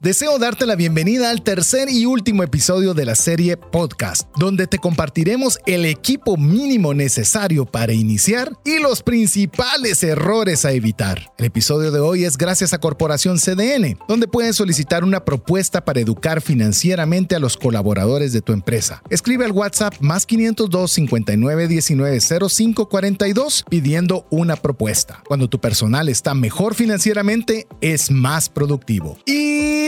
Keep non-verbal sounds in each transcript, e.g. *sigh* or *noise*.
Deseo darte la bienvenida al tercer y último episodio de la serie Podcast, donde te compartiremos el equipo mínimo necesario para iniciar y los principales errores a evitar. El episodio de hoy es gracias a Corporación CDN, donde puedes solicitar una propuesta para educar financieramente a los colaboradores de tu empresa. Escribe al WhatsApp más 502 59 19 05 42 pidiendo una propuesta. Cuando tu personal está mejor financieramente, es más productivo. Y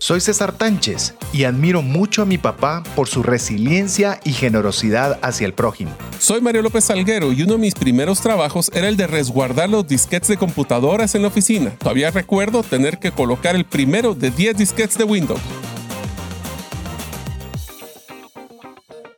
Soy César Tánchez y admiro mucho a mi papá por su resiliencia y generosidad hacia el prójimo. Soy Mario López Salguero y uno de mis primeros trabajos era el de resguardar los disquetes de computadoras en la oficina. Todavía recuerdo tener que colocar el primero de 10 disquetes de Windows.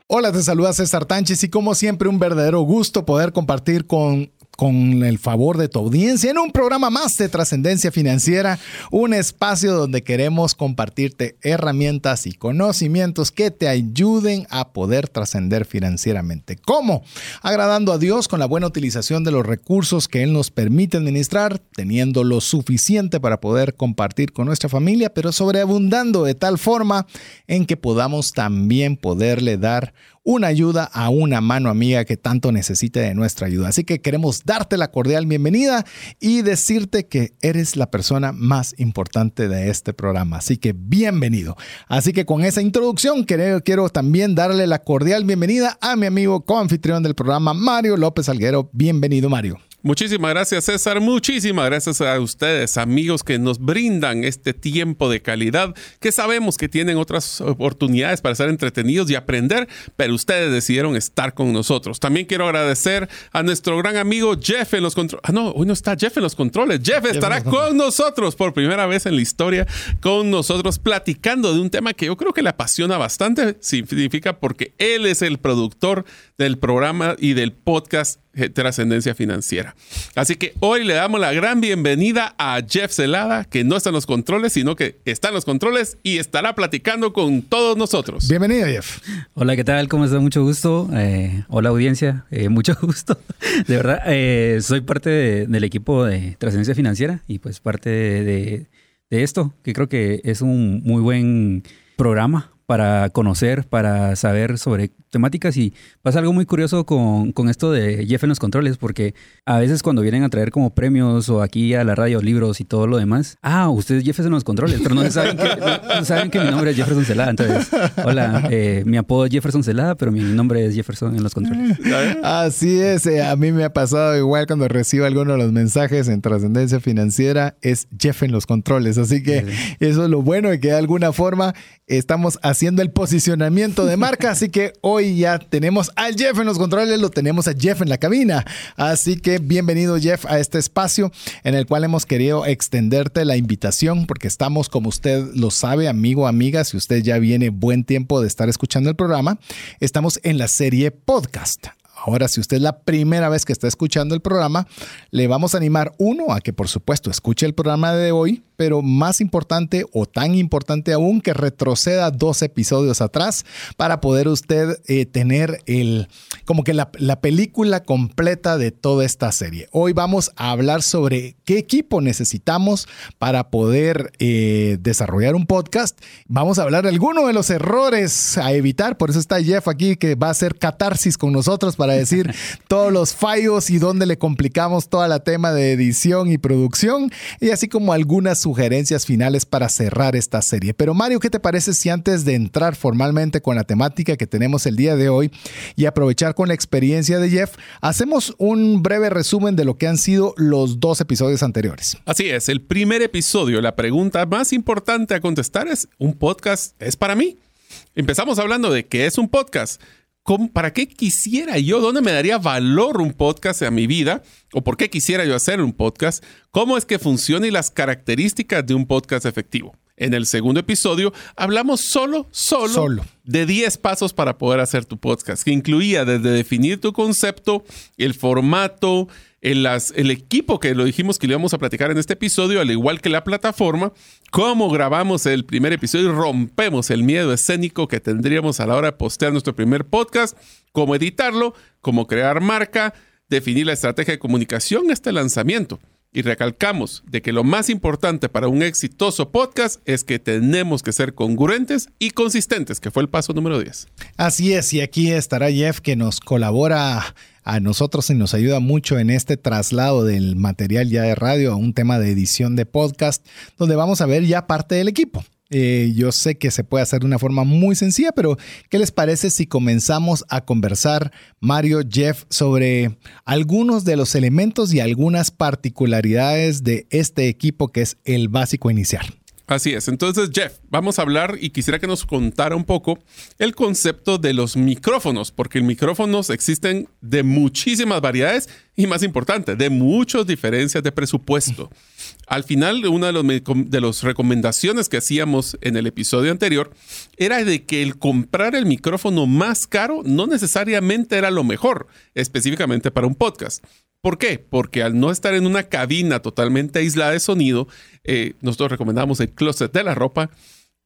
Hola, te saluda César Tánchez y como siempre un verdadero gusto poder compartir con con el favor de tu audiencia en un programa más de trascendencia financiera, un espacio donde queremos compartirte herramientas y conocimientos que te ayuden a poder trascender financieramente. ¿Cómo? Agradando a Dios con la buena utilización de los recursos que Él nos permite administrar, teniendo lo suficiente para poder compartir con nuestra familia, pero sobreabundando de tal forma en que podamos también poderle dar una ayuda a una mano amiga que tanto necesite de nuestra ayuda. Así que queremos darte la cordial bienvenida y decirte que eres la persona más importante de este programa. Así que bienvenido. Así que con esa introducción quiero, quiero también darle la cordial bienvenida a mi amigo coanfitrión del programa, Mario López Alguero. Bienvenido, Mario. Muchísimas gracias César, muchísimas gracias a ustedes amigos que nos brindan este tiempo de calidad, que sabemos que tienen otras oportunidades para ser entretenidos y aprender, pero ustedes decidieron estar con nosotros. También quiero agradecer a nuestro gran amigo Jeff en los controles. Ah, no, hoy no está Jeff en los controles. Jeff estará con nosotros por primera vez en la historia, con nosotros platicando de un tema que yo creo que le apasiona bastante, significa porque él es el productor del programa y del podcast trascendencia financiera. Así que hoy le damos la gran bienvenida a Jeff Celada, que no está en los controles, sino que está en los controles y estará platicando con todos nosotros. Bienvenido, Jeff. Hola, ¿qué tal? ¿Cómo está? Mucho gusto. Eh, hola, audiencia. Eh, mucho *laughs* gusto. De verdad, eh, soy parte del equipo de trascendencia financiera y pues parte de esto, que creo que es un muy buen programa para conocer, para saber sobre temáticas y pasa algo muy curioso con, con, esto de Jeff en los controles, porque a veces cuando vienen a traer como premios o aquí a la radio libros y todo lo demás, ah, ustedes Jeff en los controles, pero no saben que, no, saben que mi nombre es Jefferson Celada, entonces, hola, eh, mi apodo es Jefferson Celada, pero mi nombre es Jefferson en los controles. Así es, eh, a mí me ha pasado igual cuando recibo alguno de los mensajes en trascendencia financiera, es Jeff en los controles, así que eso es lo bueno de que de alguna forma estamos haciendo el posicionamiento de marca, así que hoy ya tenemos al Jeff en los controles, lo tenemos a Jeff en la cabina, así que bienvenido Jeff a este espacio en el cual hemos querido extenderte la invitación porque estamos, como usted lo sabe, amigo, amiga, si usted ya viene buen tiempo de estar escuchando el programa, estamos en la serie podcast. Ahora, si usted es la primera vez que está escuchando el programa, le vamos a animar uno a que por supuesto escuche el programa de hoy, pero más importante o tan importante aún que retroceda dos episodios atrás para poder usted eh, tener el como que la, película completa de toda esta serie. Hoy vamos a hablar sobre qué equipo necesitamos para poder eh, desarrollar un podcast. Vamos a hablar de algunos de los errores a evitar, por eso está Jeff aquí que va a hacer catarsis con nosotros para decir *laughs* todos los fallos y dónde le complicamos toda la tema de edición y producción y así como algunas sugerencias finales para cerrar esta serie. Pero Mario, ¿qué te parece si antes de entrar formalmente con la temática que tenemos el día de hoy y aprovechar con la experiencia de Jeff, hacemos un breve resumen de lo que han sido los dos episodios anteriores? Así es, el primer episodio, la pregunta más importante a contestar es, ¿un podcast es para mí? Empezamos hablando de qué es un podcast. ¿Para qué quisiera yo? ¿Dónde me daría valor un podcast a mi vida? ¿O por qué quisiera yo hacer un podcast? ¿Cómo es que funciona y las características de un podcast efectivo? En el segundo episodio hablamos solo, solo, Solo. de 10 pasos para poder hacer tu podcast, que incluía desde definir tu concepto, el formato, el, las- el equipo que lo dijimos que le íbamos a platicar en este episodio, al igual que la plataforma, cómo grabamos el primer episodio y rompemos el miedo escénico que tendríamos a la hora de postear nuestro primer podcast, cómo editarlo, cómo crear marca, definir la estrategia de comunicación el lanzamiento. Y recalcamos de que lo más importante para un exitoso podcast es que tenemos que ser congruentes y consistentes, que fue el paso número 10. Así es, y aquí estará Jeff que nos colabora a nosotros y nos ayuda mucho en este traslado del material ya de radio a un tema de edición de podcast, donde vamos a ver ya parte del equipo. Eh, yo sé que se puede hacer de una forma muy sencilla, pero ¿qué les parece si comenzamos a conversar, Mario, Jeff, sobre algunos de los elementos y algunas particularidades de este equipo que es el básico inicial? Así es. Entonces, Jeff, vamos a hablar y quisiera que nos contara un poco el concepto de los micrófonos, porque micrófonos existen de muchísimas variedades y más importante, de muchas diferencias de presupuesto. Al final, una de, me- de las recomendaciones que hacíamos en el episodio anterior era de que el comprar el micrófono más caro no necesariamente era lo mejor, específicamente para un podcast. ¿Por qué? Porque al no estar en una cabina totalmente aislada de sonido, eh, nosotros recomendamos el closet de la ropa,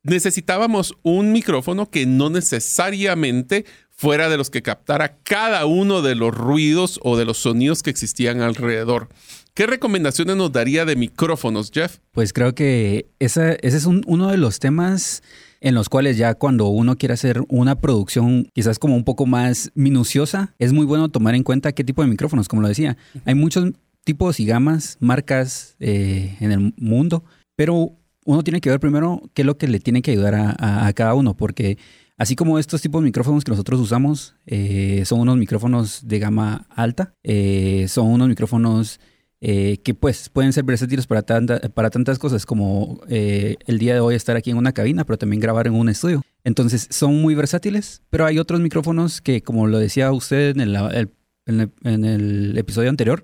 necesitábamos un micrófono que no necesariamente fuera de los que captara cada uno de los ruidos o de los sonidos que existían alrededor. ¿Qué recomendaciones nos daría de micrófonos, Jeff? Pues creo que esa- ese es un- uno de los temas en los cuales ya cuando uno quiere hacer una producción quizás como un poco más minuciosa, es muy bueno tomar en cuenta qué tipo de micrófonos, como lo decía. Hay muchos tipos y gamas, marcas eh, en el mundo, pero uno tiene que ver primero qué es lo que le tiene que ayudar a, a- a cada uno, porque así como estos tipos de micrófonos que nosotros usamos eh, son unos micrófonos de gama alta, eh, son unos micrófonos eh, que pues pueden ser versátiles para, para tantas cosas como eh, el día de hoy estar aquí en una cabina, pero también grabar en un estudio. Entonces son muy versátiles, pero hay otros micrófonos que, como lo decía usted en el, el- en el- en el episodio anterior,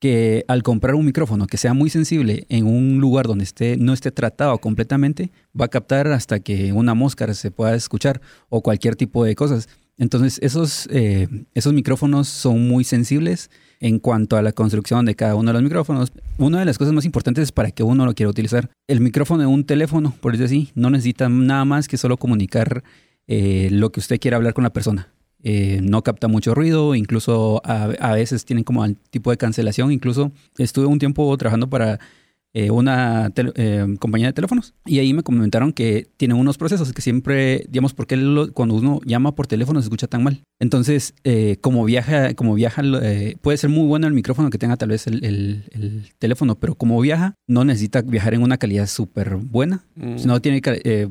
que al comprar un micrófono que sea muy sensible en un lugar donde esté, no esté tratado completamente, va a captar hasta que una mosca se pueda escuchar o cualquier tipo de cosas. Entonces, esos, eh, esos micrófonos son muy sensibles en cuanto a la construcción de cada uno de los micrófonos. Una de las cosas más importantes es para que uno lo quiera utilizar. El micrófono de un teléfono, por decirlo así, no necesita nada más que solo comunicar eh, lo que usted quiera hablar con la persona. Eh, no capta mucho ruido, incluso a, a veces tienen como el tipo de cancelación. Incluso estuve un tiempo trabajando para eh, una eh, compañía de teléfonos y ahí me comentaron que tienen unos procesos que siempre, digamos, porque lo- cuando uno llama por teléfono se escucha tan mal. Entonces, eh, como viaja, como viaja, puede ser muy bueno el micrófono que tenga tal vez el, el- el teléfono, pero como viaja, no necesita viajar en una calidad súper buena, Mm. sino tiene,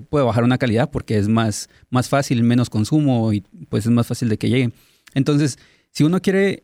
puede bajar una calidad porque es más, más fácil, menos consumo y pues es más fácil de que llegue. Entonces, si uno quiere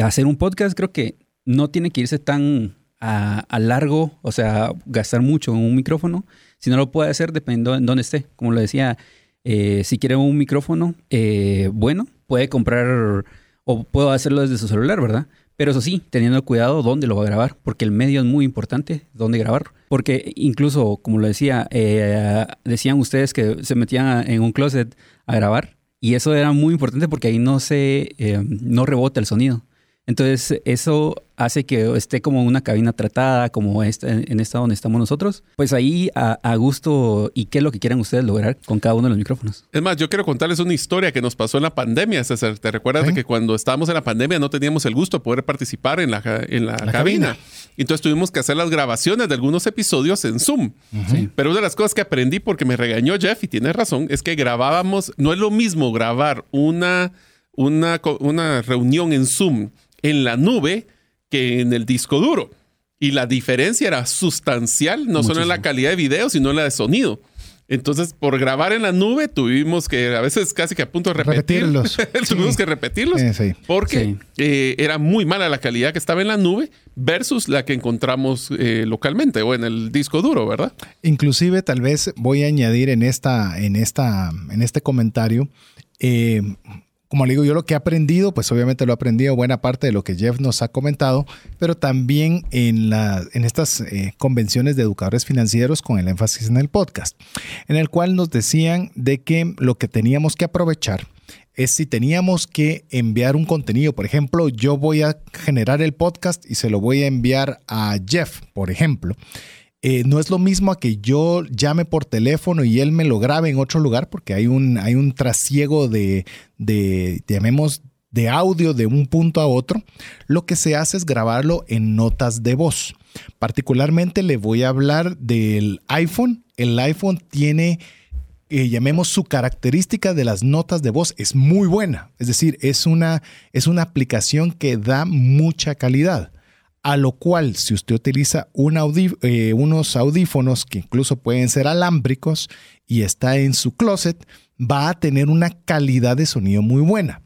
hacer un podcast, creo que no tiene que irse tan a, largo, o sea, gastar mucho en un micrófono, si no lo puede hacer dependiendo en dónde esté. Como lo decía, eh, si quiere un micrófono eh, bueno, puede comprar o puedo hacerlo desde su celular, ¿verdad? Pero eso sí, teniendo cuidado dónde lo va a grabar, porque el medio es muy importante, dónde grabar. Porque incluso, como lo decía, eh, decían ustedes que se metían a- en un closet a grabar, y eso era muy importante porque ahí no se, no rebota el sonido. Entonces, eso hace que esté como una cabina tratada, como esta, en esta donde estamos nosotros. Pues ahí a, a gusto y qué es lo que quieran ustedes lograr con cada uno de los micrófonos. Es más, yo quiero contarles una historia que nos pasó en la pandemia, César. ¿Te recuerdas Sí. de que cuando estábamos en la pandemia no teníamos el gusto de poder participar en la, en la, La cabina? cabina. Entonces tuvimos que hacer las grabaciones de algunos episodios en Zoom. Sí. Pero una de las cosas que aprendí, porque me regañó Jeff y tiene razón, es que grabábamos, no es lo mismo grabar una, una, una reunión en Zoom en la nube que en el disco duro. Y la diferencia era sustancial, no solo en la calidad de video, sino en la de sonido. Entonces, por grabar en la nube, tuvimos que, a veces casi que a punto de repetir. Repetirlos. *laughs* tuvimos Sí. que repetirlos. Eh, sí. Porque Sí. eh, era muy mala la calidad que estaba en la nube versus la que encontramos eh, localmente o en el disco duro, ¿verdad? Inclusive, tal vez voy a añadir en esta, en esta, en este comentario, como le digo, yo lo que he aprendido, pues obviamente lo he aprendido buena parte de lo que Jeff nos ha comentado, pero también en, la, en estas eh, convenciones de educadores financieros con el énfasis en el podcast, en el cual nos decían de que lo que teníamos que aprovechar es si teníamos que enviar un contenido. Por ejemplo, yo voy a generar el podcast y se lo voy a enviar a Jeff, por ejemplo. Eh, no es lo mismo a que yo llame por teléfono y él me lo grabe en otro lugar porque hay un, hay un trasiego de, de, llamemos, de audio de un punto a otro. Lo que se hace es grabarlo en notas de voz. Particularmente le voy a hablar del iPhone. El iPhone tiene eh, llamemos su característica de las notas de voz es muy buena. Es decir, es una, es una aplicación que da mucha calidad a lo cual si usted utiliza eh, unos audífonos que incluso pueden ser alámbricos y está en su closet, va a tener una calidad de sonido muy buena.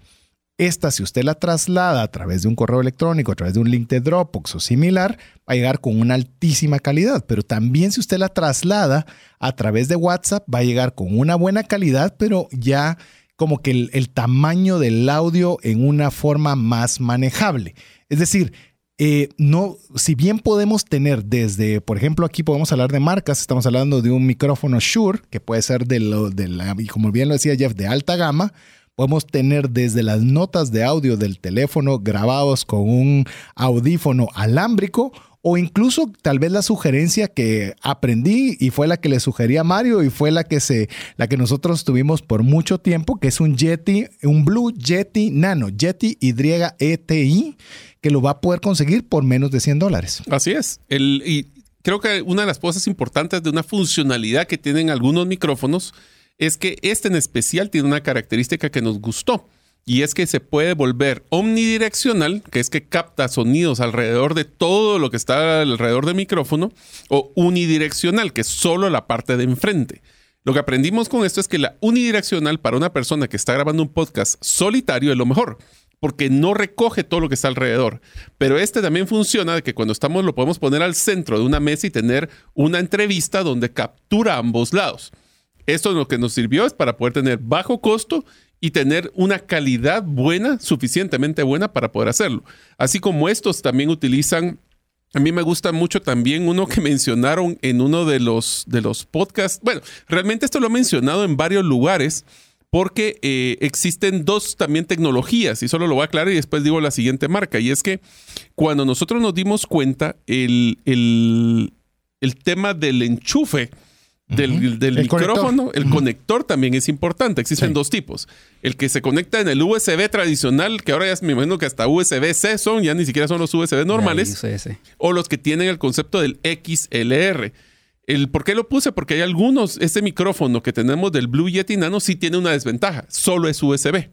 Esta, si usted la traslada a través de un correo electrónico, a través de un link de Dropbox o similar, va a llegar con una altísima calidad. Pero también si usted la traslada a través de WhatsApp, va a llegar con una buena calidad, pero ya como que el, el tamaño del audio en una forma más manejable. Es decir, eh, no, si bien podemos tener desde, por ejemplo, aquí podemos hablar de marcas, estamos hablando de un micrófono Shure, que puede ser de, lo, de la, y como bien lo decía Jeff, de alta gama, podemos tener desde las notas de audio del teléfono grabados con un audífono alámbrico o incluso tal vez la sugerencia que aprendí y fue la que le sugerí a Mario y fue la que se la que nosotros tuvimos por mucho tiempo, que es un Yeti, un Blue Yeti Nano, Yeti YETI que lo va a poder conseguir por menos de 100 dólares. Así es. El, y creo que una de las cosas importantes de una funcionalidad que tienen algunos micrófonos es que este en especial tiene una característica que nos gustó. Y es que se puede volver omnidireccional, que es que capta sonidos alrededor de todo lo que está alrededor del micrófono, o unidireccional, que es solo la parte de enfrente. Lo que aprendimos con esto es que la unidireccional para una persona que está grabando un podcast solitario es lo mejor porque no recoge todo lo que está alrededor. Pero este también funciona de que cuando estamos lo podemos poner al centro de una mesa y tener una entrevista donde captura ambos lados. Esto lo que nos sirvió es para poder tener bajo costo y tener una calidad buena, suficientemente buena para poder hacerlo. Así como estos también utilizan a mí me gusta mucho también uno que mencionaron en uno de los, de los podcasts. Bueno, realmente esto lo he mencionado en varios lugares, porque eh, existen dos también tecnologías, y solo lo voy a aclarar y después digo la siguiente marca, y es que cuando nosotros nos dimos cuenta, el, el, tema del enchufe del, micrófono, el conector también es importante. Existen dos tipos. El que se conecta en el USB tradicional, que ahora ya me imagino que hasta USB-C son, ya ni siquiera son los USB normales, o los que tienen el concepto del XLR el por qué lo puse, porque hay algunos, este micrófono que tenemos del Blue Yeti Nano sí tiene una desventaja, solo es USB.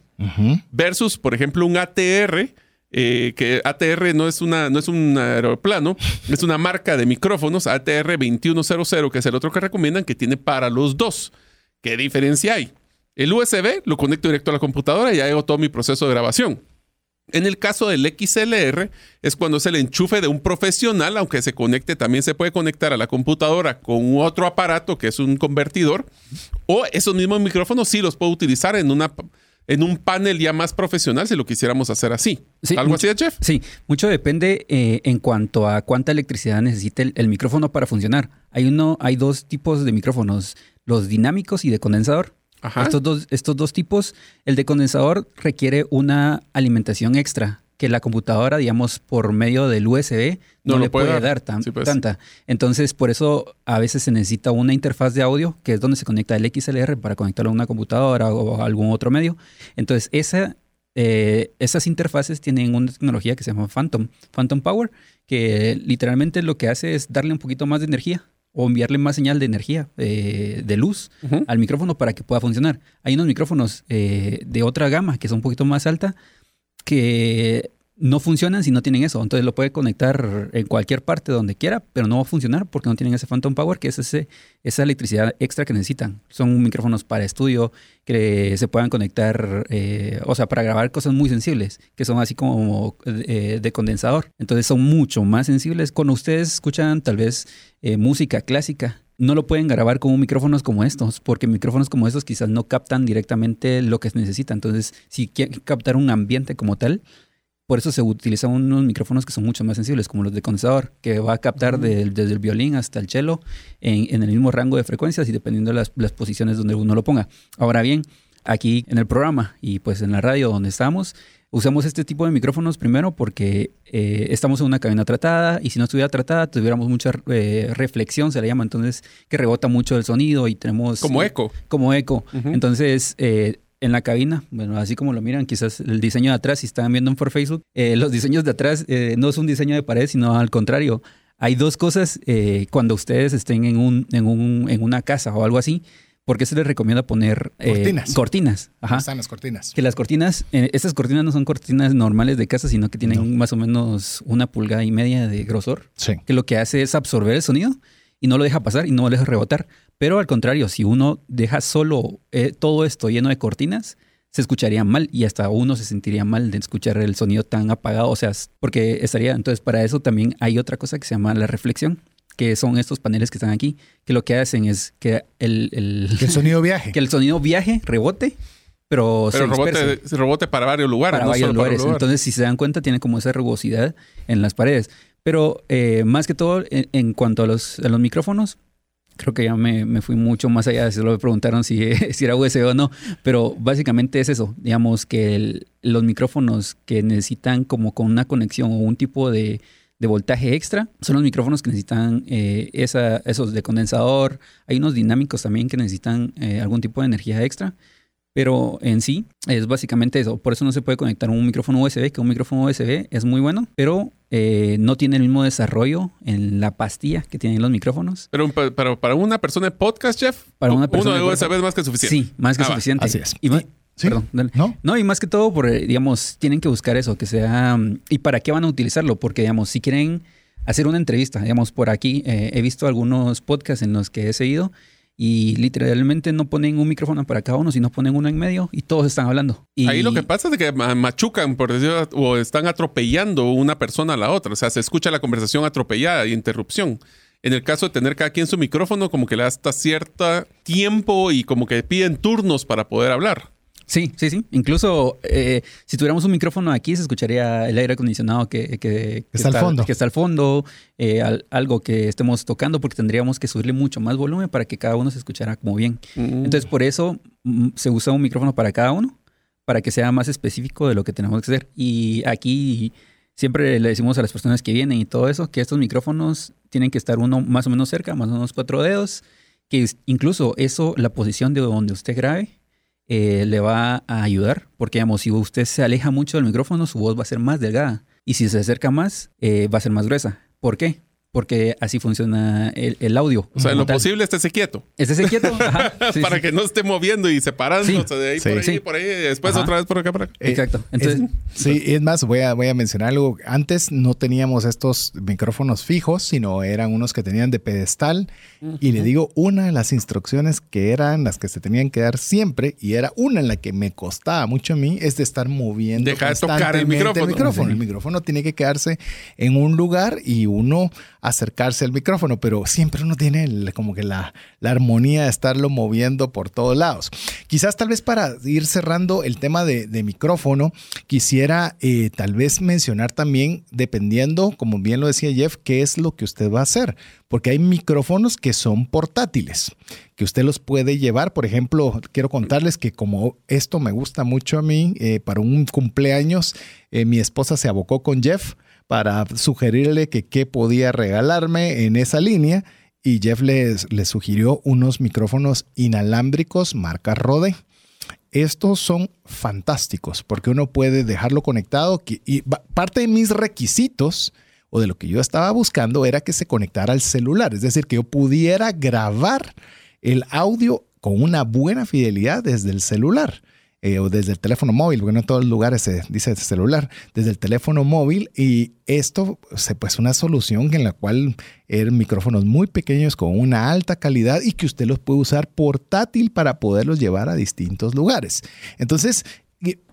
Versus, por ejemplo, un ATR, eh, que ATR no es, una, no es un aeroplano, es una marca de micrófonos, ATR 2100, que es el otro que recomiendan, que tiene para los dos. ¿Qué diferencia hay? El USB lo conecto directo a la computadora y hago todo mi proceso de grabación. En el caso del XLR es cuando es el enchufe de un profesional, aunque se conecte, también se puede conectar a la computadora con otro aparato que es un convertidor, o esos mismos micrófonos sí los puedo utilizar en una en un panel ya más profesional si lo quisiéramos hacer así. ¿Algo así, chef? Sí, mucho depende eh, en cuanto a cuánta electricidad necesita el, micrófono para funcionar. Hay uno, hay dos tipos de micrófonos, los dinámicos y de condensador. Estos, dos, estos dos tipos, el de condensador requiere una alimentación extra que la computadora, digamos, por medio del USB no, le puede, dar, pues. tanta. Entonces, por eso a veces se necesita una interfaz de audio, que es donde se conecta el XLR para conectarlo a una computadora o a algún otro medio. Entonces, esa, eh, esas interfaces tienen una tecnología que se llama Phantom, Phantom Power, que literalmente lo que hace es darle un poquito más de energía o enviarle más señal de energía, eh, de luz al micrófono para que pueda funcionar. Hay unos micrófonos eh, de otra gama que son un poquito más alta que no funcionan si no tienen eso. Entonces lo puede conectar en cualquier parte donde quiera, pero no va a funcionar porque no tienen ese Phantom Power, que es ese, esa electricidad extra que necesitan. Son micrófonos para estudio que se puedan conectar, eh, o sea, para grabar cosas muy sensibles, que son así como eh, de condensador. Entonces son mucho más sensibles. Cuando ustedes escuchan tal vez eh, música clásica, no lo pueden grabar con micrófonos como estos, porque micrófonos como estos quizás no captan directamente lo que se necesita. Entonces, si quieren captar un ambiente como tal, por eso se utilizan unos micrófonos que son mucho más sensibles, como los de condensador, que va a captar desde el violín hasta el cello en, el mismo rango de frecuencias y dependiendo de las, posiciones donde uno lo ponga. Ahora bien, aquí en el programa y pues en la radio donde estamos, usamos este tipo de micrófonos primero porque eh, estamos en una cabina tratada y si no estuviera tratada tuviéramos mucha eh, reflexión, se le llama, entonces que rebota mucho el sonido y tenemos... Como eco. Como eco. Entonces... Eh, en la cabina, bueno, así como lo miran, quizás el diseño de atrás, si están viendo por Facebook, eh, los diseños de atrás eh, no es un diseño de pared, sino al contrario. Hay dos cosas eh, cuando ustedes estén en, un, en, un, en una casa o algo así, porque se les recomienda poner cortinas. Cortinas. Ajá. Están las cortinas. Que las cortinas, estas cortinas no son cortinas normales de casa, sino que tienen más o menos una pulgada y media de grosor. Sí. Que lo que hace es absorber el sonido y no lo deja pasar y no lo deja rebotar. Pero al contrario, si uno deja solo eh, todo esto lleno de cortinas, se escucharía mal y hasta uno se sentiría mal de escuchar el sonido tan apagado. O sea, porque estaría. Entonces, para eso también hay otra cosa que se llama la reflexión, que son estos paneles que están aquí, que lo que hacen es que el, el, sonido viaje. *laughs* Que el sonido viaje, rebote. Pero, pero rebote, rebote, para varios lugares. Para varios lugares. Entonces, si se dan cuenta, tiene como esa rugosidad en las paredes. Pero eh, más que todo, en, cuanto a los, a los micrófonos, creo que ya me, fui mucho más allá. Se lo me preguntaron si, *laughs* si, era USB o no, pero básicamente es eso. Digamos que los micrófonos que necesitan como con una conexión o un tipo de, voltaje extra son los micrófonos que necesitan eh, esa, esos de condensador. Hay unos dinámicos también que necesitan eh, algún tipo de energía extra. Pero en sí es básicamente eso. Por eso no se puede conectar un micrófono USB, que un micrófono USB es muy bueno, pero eh, no tiene el mismo desarrollo en la pastilla que tienen los micrófonos. Pero, para una persona de podcast, Jeff, para una persona uno de USB es más que suficiente. Sí, más que ah, suficiente. Así es. Y, Perdón, ¿No? no, y más que todo, por, digamos, tienen que buscar eso, que sea... ¿Y para qué van a utilizarlo? Porque, digamos, si quieren hacer una entrevista, digamos, por aquí eh, he visto algunos podcasts en los que he seguido y literalmente no ponen un micrófono para cada uno, sino ponen uno en medio y todos están hablando. Y... Ahí lo que pasa es que machucan, por decirlo, o están atropellando una persona a la otra. O sea, se escucha la conversación atropellada y interrupción. En el caso de tener cada quien su micrófono, como que le da hasta cierto tiempo y como que piden turnos para poder hablar. Sí, sí, sí. Incluso eh, si tuviéramos un micrófono aquí, se escucharía el aire acondicionado que, está, al fondo. Que está al fondo, eh, algo que estemos tocando, porque tendríamos que subirle mucho más volumen para que cada uno se escuchara como bien. Mm. Entonces, por eso mm, se usa un micrófono para cada uno, para que sea más específico de lo que tenemos que hacer. Y aquí siempre le decimos a las personas que vienen y todo eso, que estos micrófonos tienen que estar uno más o menos cerca, más o menos cuatro dedos, que incluso eso, la posición de donde usted grabe, eh, le va a ayudar, porque digamos, si usted se aleja mucho del micrófono, su voz va a ser más delgada. Y si se acerca más, eh, va a ser más gruesa. ¿Por qué? Porque así funciona el, audio. O sea, en lo posible estése quieto. Estése quieto, *laughs* para que no esté moviendo y separándose de ahí por ahí, por ahí, después otra vez por acá, por acá. Eh, Exacto. Entonces, sí, es más, voy a, voy a mencionar algo. Antes no teníamos estos micrófonos fijos, sino eran unos que tenían de pedestal. Y le digo, una de las instrucciones que eran las que se tenían que dar siempre, y era una en la que me costaba mucho a mí, es de estar moviendo Deja de tocar el micrófono. El micrófono. el micrófono tiene que quedarse en un lugar y uno acercarse al micrófono, pero siempre uno tiene como que la, armonía de estarlo moviendo por todos lados. Quizás tal vez para ir cerrando el tema de, micrófono, quisiera eh, tal vez mencionar también, dependiendo, como bien lo decía Jeff, qué es lo que usted va a hacer, porque hay micrófonos que son portátiles, que usted los puede llevar. Por ejemplo, quiero contarles que como esto me gusta mucho a mí, eh, para un cumpleaños, eh, mi esposa se abocó con Jeff para sugerirle que qué podía regalarme en esa línea y Jeff le sugirió unos micrófonos inalámbricos marca Rode. Estos son fantásticos porque uno puede dejarlo conectado y parte de mis requisitos o de lo que yo estaba buscando era que se conectara al celular, es decir, que yo pudiera grabar el audio con una buena fidelidad desde el celular. Eh, o desde el teléfono móvil, porque no en todos los lugares se dice celular, desde el teléfono móvil y esto se pues una solución en la cual eran micrófonos muy pequeños con una alta calidad y que usted los puede usar portátil para poderlos llevar a distintos lugares. Entonces,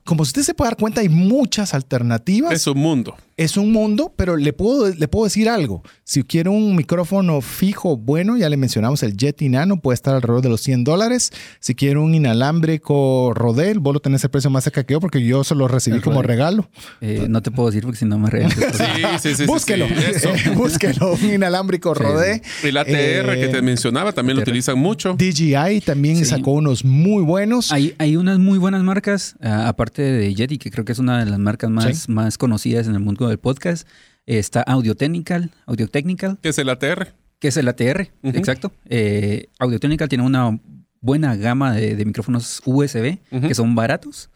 como usted se puede dar cuenta, hay muchas alternativas. Es un mundo. Es un mundo, pero le puedo, le puedo decir algo. Si quiere un micrófono fijo bueno, ya le mencionamos el Yeti Nano, puede estar alrededor de los 100 dólares. Si quiere un inalámbrico Rodel, vos lo tenés el precio más cerca que yo porque yo se lo recibí El como Rodel. regalo. Eh, no te puedo decir porque si no me regalas. *laughs* Sí, sí, sí. sí, búsquelo, sí, eso. *laughs* búsquelo, un inalámbrico Rodé. El ATR que Eh, te mencionaba también lo utilizan mucho. DJI también Sí. sacó unos muy buenos. Hay, hay unas muy buenas marcas, ah, aparte de Yeti, que creo que es una de las marcas más, Sí. más conocidas en el mundo del podcast. Está Audio Technical, Audio Technical, que es el ATR. que es el ATR, exacto. Eh, Audio Technical tiene una buena gama de, de micrófonos USB que son baratos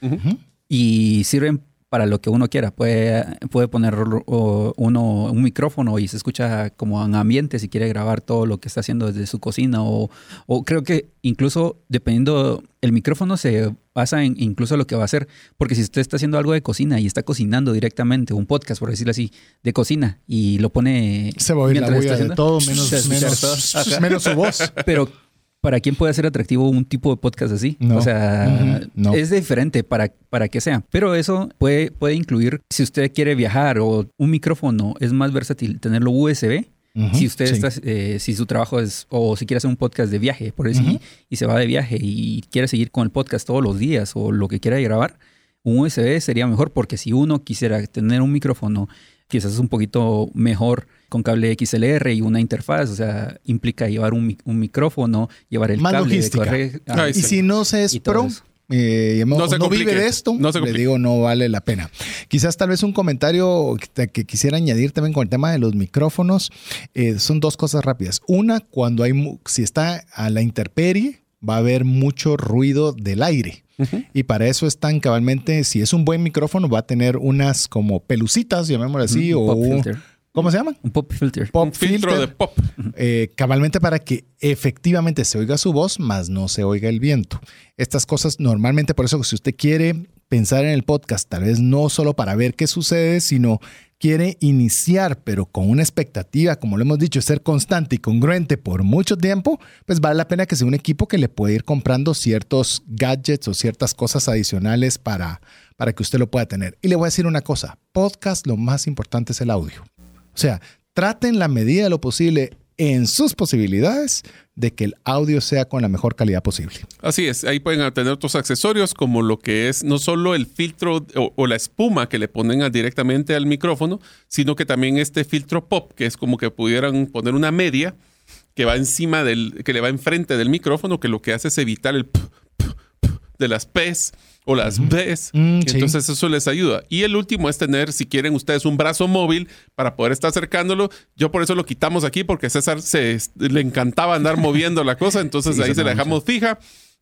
y sirven para lo que uno quiera. Puede, puede poner o, uno un micrófono y se escucha como en ambiente si quiere grabar todo lo que está haciendo desde su cocina o, o creo que incluso dependiendo el micrófono se basa en incluso lo que va a hacer. Porque si usted está haciendo algo de cocina y está cocinando directamente, un podcast, por decirlo así, de cocina y lo pone... Se va a oír la bulla de todo, *laughs* menos, menos su voz. Pero ¿para quién puede ser atractivo un tipo de podcast así? No. O sea, no. es diferente para, para que sea. Pero eso puede, puede incluir, si usted quiere viajar o un micrófono, es más versátil tenerlo USB. Si usted sí. está, eh, si su trabajo es, o si quiere hacer un podcast de viaje, por decir, y se va de viaje y quiere seguir con el podcast todos los días o lo que quiera grabar, un USB sería mejor porque si uno quisiera tener un micrófono quizás un poquito mejor con cable XLR y una interfaz, o sea, implica llevar un, un micrófono, llevar el Más cable de logística. corre- Ay, ah, Y sí. si no se es pro, eh, no, No se no vive de esto, No se le digo, no vale la pena. Quizás tal vez un comentario que, que quisiera añadir también con el tema de los micrófonos. eh, son dos cosas rápidas. Una, cuando hay, mu- si está a la intemperie, va a haber mucho ruido del aire. Y para eso están cabalmente, si es un buen micrófono, va a tener unas como pelucitas, llamémoslo así, o pop filter. ¿Cómo se llaman? Un pop filter. Pop Un filtro filter. de pop. eh, cabalmente para que efectivamente se oiga su voz, más no se oiga el viento. Estas cosas normalmente, por eso si usted quiere pensar en el podcast, tal vez no solo para ver qué sucede, sino quiere iniciar, pero con una expectativa, como lo hemos dicho, ser constante y congruente por mucho tiempo, pues vale la pena que sea un equipo que le puede ir comprando ciertos gadgets o ciertas cosas adicionales para, para que usted lo pueda tener. Y le voy a decir una cosa, podcast lo más importante es el audio. O sea, traten la medida de lo posible en sus posibilidades de que el audio sea con la mejor calidad posible. Así es, ahí pueden tener otros accesorios como lo que es no solo el filtro o, o la espuma que le ponen a- directamente al micrófono, sino que también este filtro pop, que es como que pudieran poner una media que va encima del, que le va enfrente del micrófono, que lo que hace es evitar el p, p, p de las P's o las B's. Mm, sí. Entonces eso les ayuda. Y el último es tener, si quieren ustedes, un brazo móvil para poder estar acercándolo. Yo por eso lo quitamos aquí porque a César se, le encantaba andar *laughs* moviendo la cosa. Entonces Sí, ahí se la dejamos fija.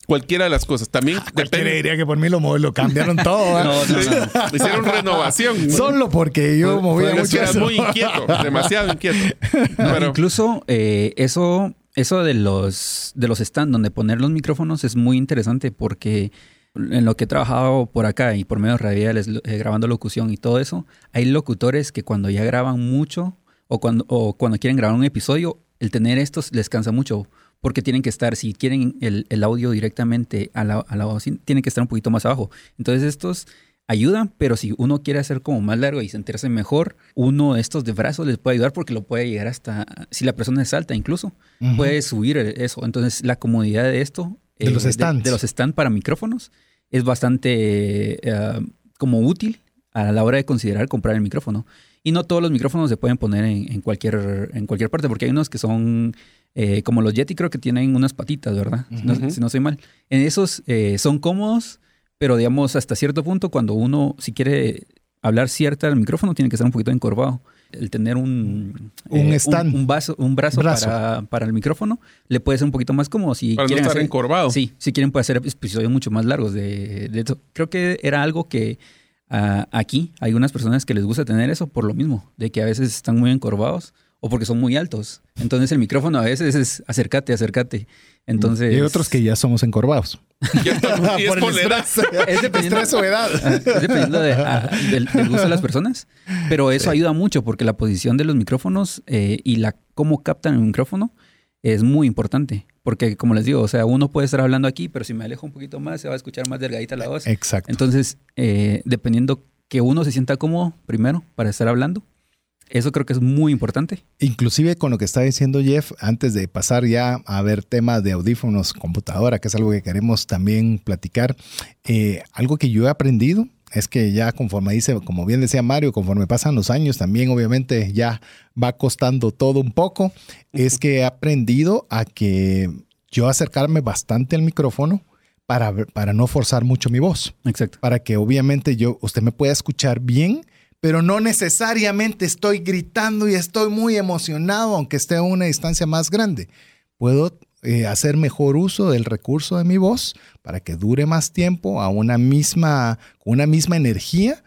Cualquiera de las cosas. También Cualquiera depende. diría que por mí lo, lo cambiaron todo. ¿eh? *laughs* No, no, no. *laughs* Hicieron renovación. Solo porque yo movía mucho era eso. muy inquieto, demasiado inquieto. No, Pero incluso eh, eso, eso de los de los stand donde poner los micrófonos es muy interesante porque en lo que he trabajado por acá y por medios radiales, eh, grabando locución y todo eso, hay locutores que cuando ya graban mucho o cuando, o cuando quieren grabar un episodio, el tener estos les cansa mucho porque tienen que estar, si quieren el, el audio directamente a la, a la bocina, tienen que estar un poquito más abajo. Entonces estos ayudan, pero si uno quiere hacer como más largo y sentirse mejor, uno de estos de brazos les puede ayudar porque lo puede llegar hasta, si la persona es alta incluso, puede subir eso. Entonces la comodidad de esto, eh, De los stands. de, los stands para micrófonos, es bastante eh, como útil a la hora de considerar comprar el micrófono. Y no todos los micrófonos se pueden poner en, en cualquier, en cualquier parte, porque hay unos que son eh, como los Yeti, creo que tienen unas patitas, ¿verdad? Si no- si no soy mal. En esos eh, son cómodos, pero digamos hasta cierto punto, cuando uno, si quiere hablar cierta al micrófono, tiene que estar un poquito encorvado. El tener un, Un eh, stand. un, vaso, un brazo, Brazo. Para, para el micrófono, le puede ser un poquito más cómodo. Si para no quieren estar hacer- encorvado. Sí, si quieren puede hacer episodios mucho más largos de, de eso. Creo que era algo que ah, aquí hay unas personas que les gusta tener eso por lo mismo, de que a veces están muy encorvados o porque son muy altos. Entonces el micrófono a veces es acércate, acércate. Entonces... Y hay otros que ya somos encorvados. *laughs* Y, estamos- y es. Es dependiendo- Estrés o edad. Ah, es dependiendo de, ah, del, del gusto de las personas. Pero eso ayuda mucho porque la posición de los micrófonos eh, y la cómo captan el micrófono es muy importante. Porque como les digo, o sea, uno puede estar hablando aquí, pero si me alejo un poquito más, se va a escuchar más delgadita la voz. Exacto. Entonces, eh, dependiendo que uno se sienta cómodo primero para estar hablando, eso creo que es muy importante. Inclusive con lo que está diciendo Jeff, antes de pasar ya a ver temas de audífonos, computadora, que es algo que queremos también platicar, eh, algo que yo he aprendido es que ya conforme dice, como bien decía Mario, conforme pasan los años, también obviamente ya va costando todo un poco, es que he aprendido a que yo acercarme bastante al micrófono para, para no forzar mucho mi voz. Exacto. Para que obviamente yo, usted me pueda escuchar bien pero no necesariamente estoy gritando y estoy muy emocionado, aunque esté a una distancia más grande. Puedo eh, hacer mejor uso del recurso de mi voz para que dure más tiempo a una misma, una misma energía,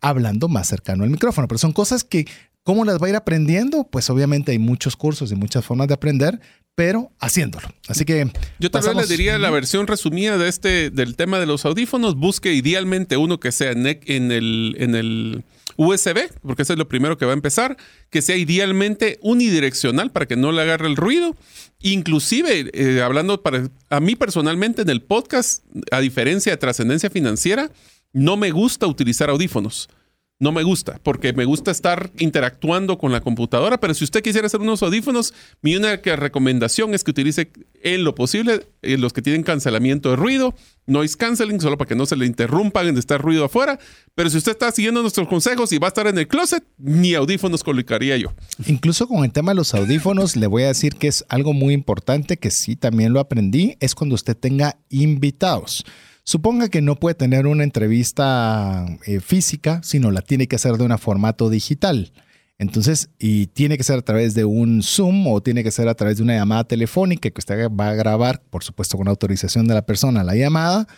hablando más cercano al micrófono. Pero son cosas que, ¿cómo las va a ir aprendiendo? Pues obviamente hay muchos cursos y muchas formas de aprender, pero haciéndolo. Así que yo vez le diría la versión resumida de este del tema de los audífonos. Busque idealmente uno que sea en el, en el USB, porque eso es lo primero que va a empezar, que sea idealmente unidireccional para que no le agarre el ruido. Inclusive, eh, hablando para a mí personalmente en el podcast, a diferencia de trascendencia financiera, no me gusta utilizar audífonos no me gusta, porque me gusta estar interactuando con la computadora, pero si usted quisiera hacer unos audífonos, mi única recomendación es que utilice en lo posible eh, los que tienen cancelamiento de ruido, noise canceling, solo para que no se le interrumpan de estar ruido afuera, pero si usted está siguiendo nuestros consejos y va a estar en el closet, ni audífonos colocaría yo. Incluso con el tema de los audífonos, le voy a decir que es algo muy importante que sí también lo aprendí, es cuando usted tenga invitados. Suponga que no puede tener una entrevista eh, física, sino la tiene que hacer de un formato digital. Entonces, y tiene que ser a través de un Zoom o tiene que ser a través de una llamada telefónica que usted va a grabar, por supuesto con autorización de la persona, la llamada,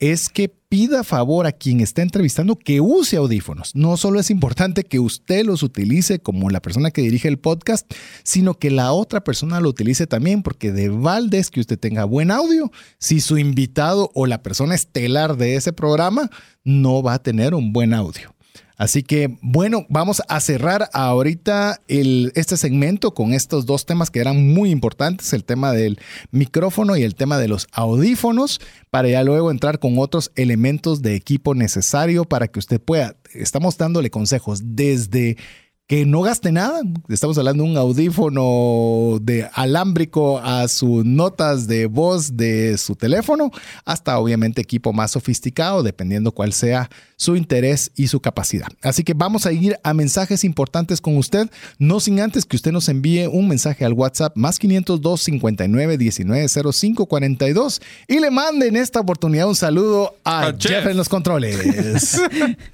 es que pida favor a quien está entrevistando que use audífonos. No solo es importante que usted los utilice como la persona que dirige el podcast, sino que la otra persona lo utilice también, porque de balde es que usted tenga buen audio si su invitado o la persona estelar de ese programa no va a tener un buen audio. Así que bueno, vamos a cerrar ahorita este segmento con estos dos temas que eran muy importantes, el tema del micrófono y el tema de los audífonos, para ya luego entrar con otros elementos de equipo necesario para que usted pueda, estamos dándole consejos desde que no gaste nada. Estamos hablando de un audífono de alámbrico a sus notas de voz de su teléfono, hasta obviamente equipo más sofisticado, dependiendo cuál sea su interés y su capacidad. Así que vamos a ir a mensajes importantes con usted, no sin antes que usted nos envíe un mensaje al WhatsApp más 502 59 19 05 42 y le mande en esta oportunidad un saludo a, Jeff en los controles. *laughs*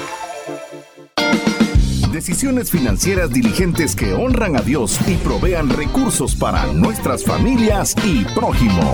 Decisiones financieras diligentes que honran a Dios y provean recursos para nuestras familias y prójimo.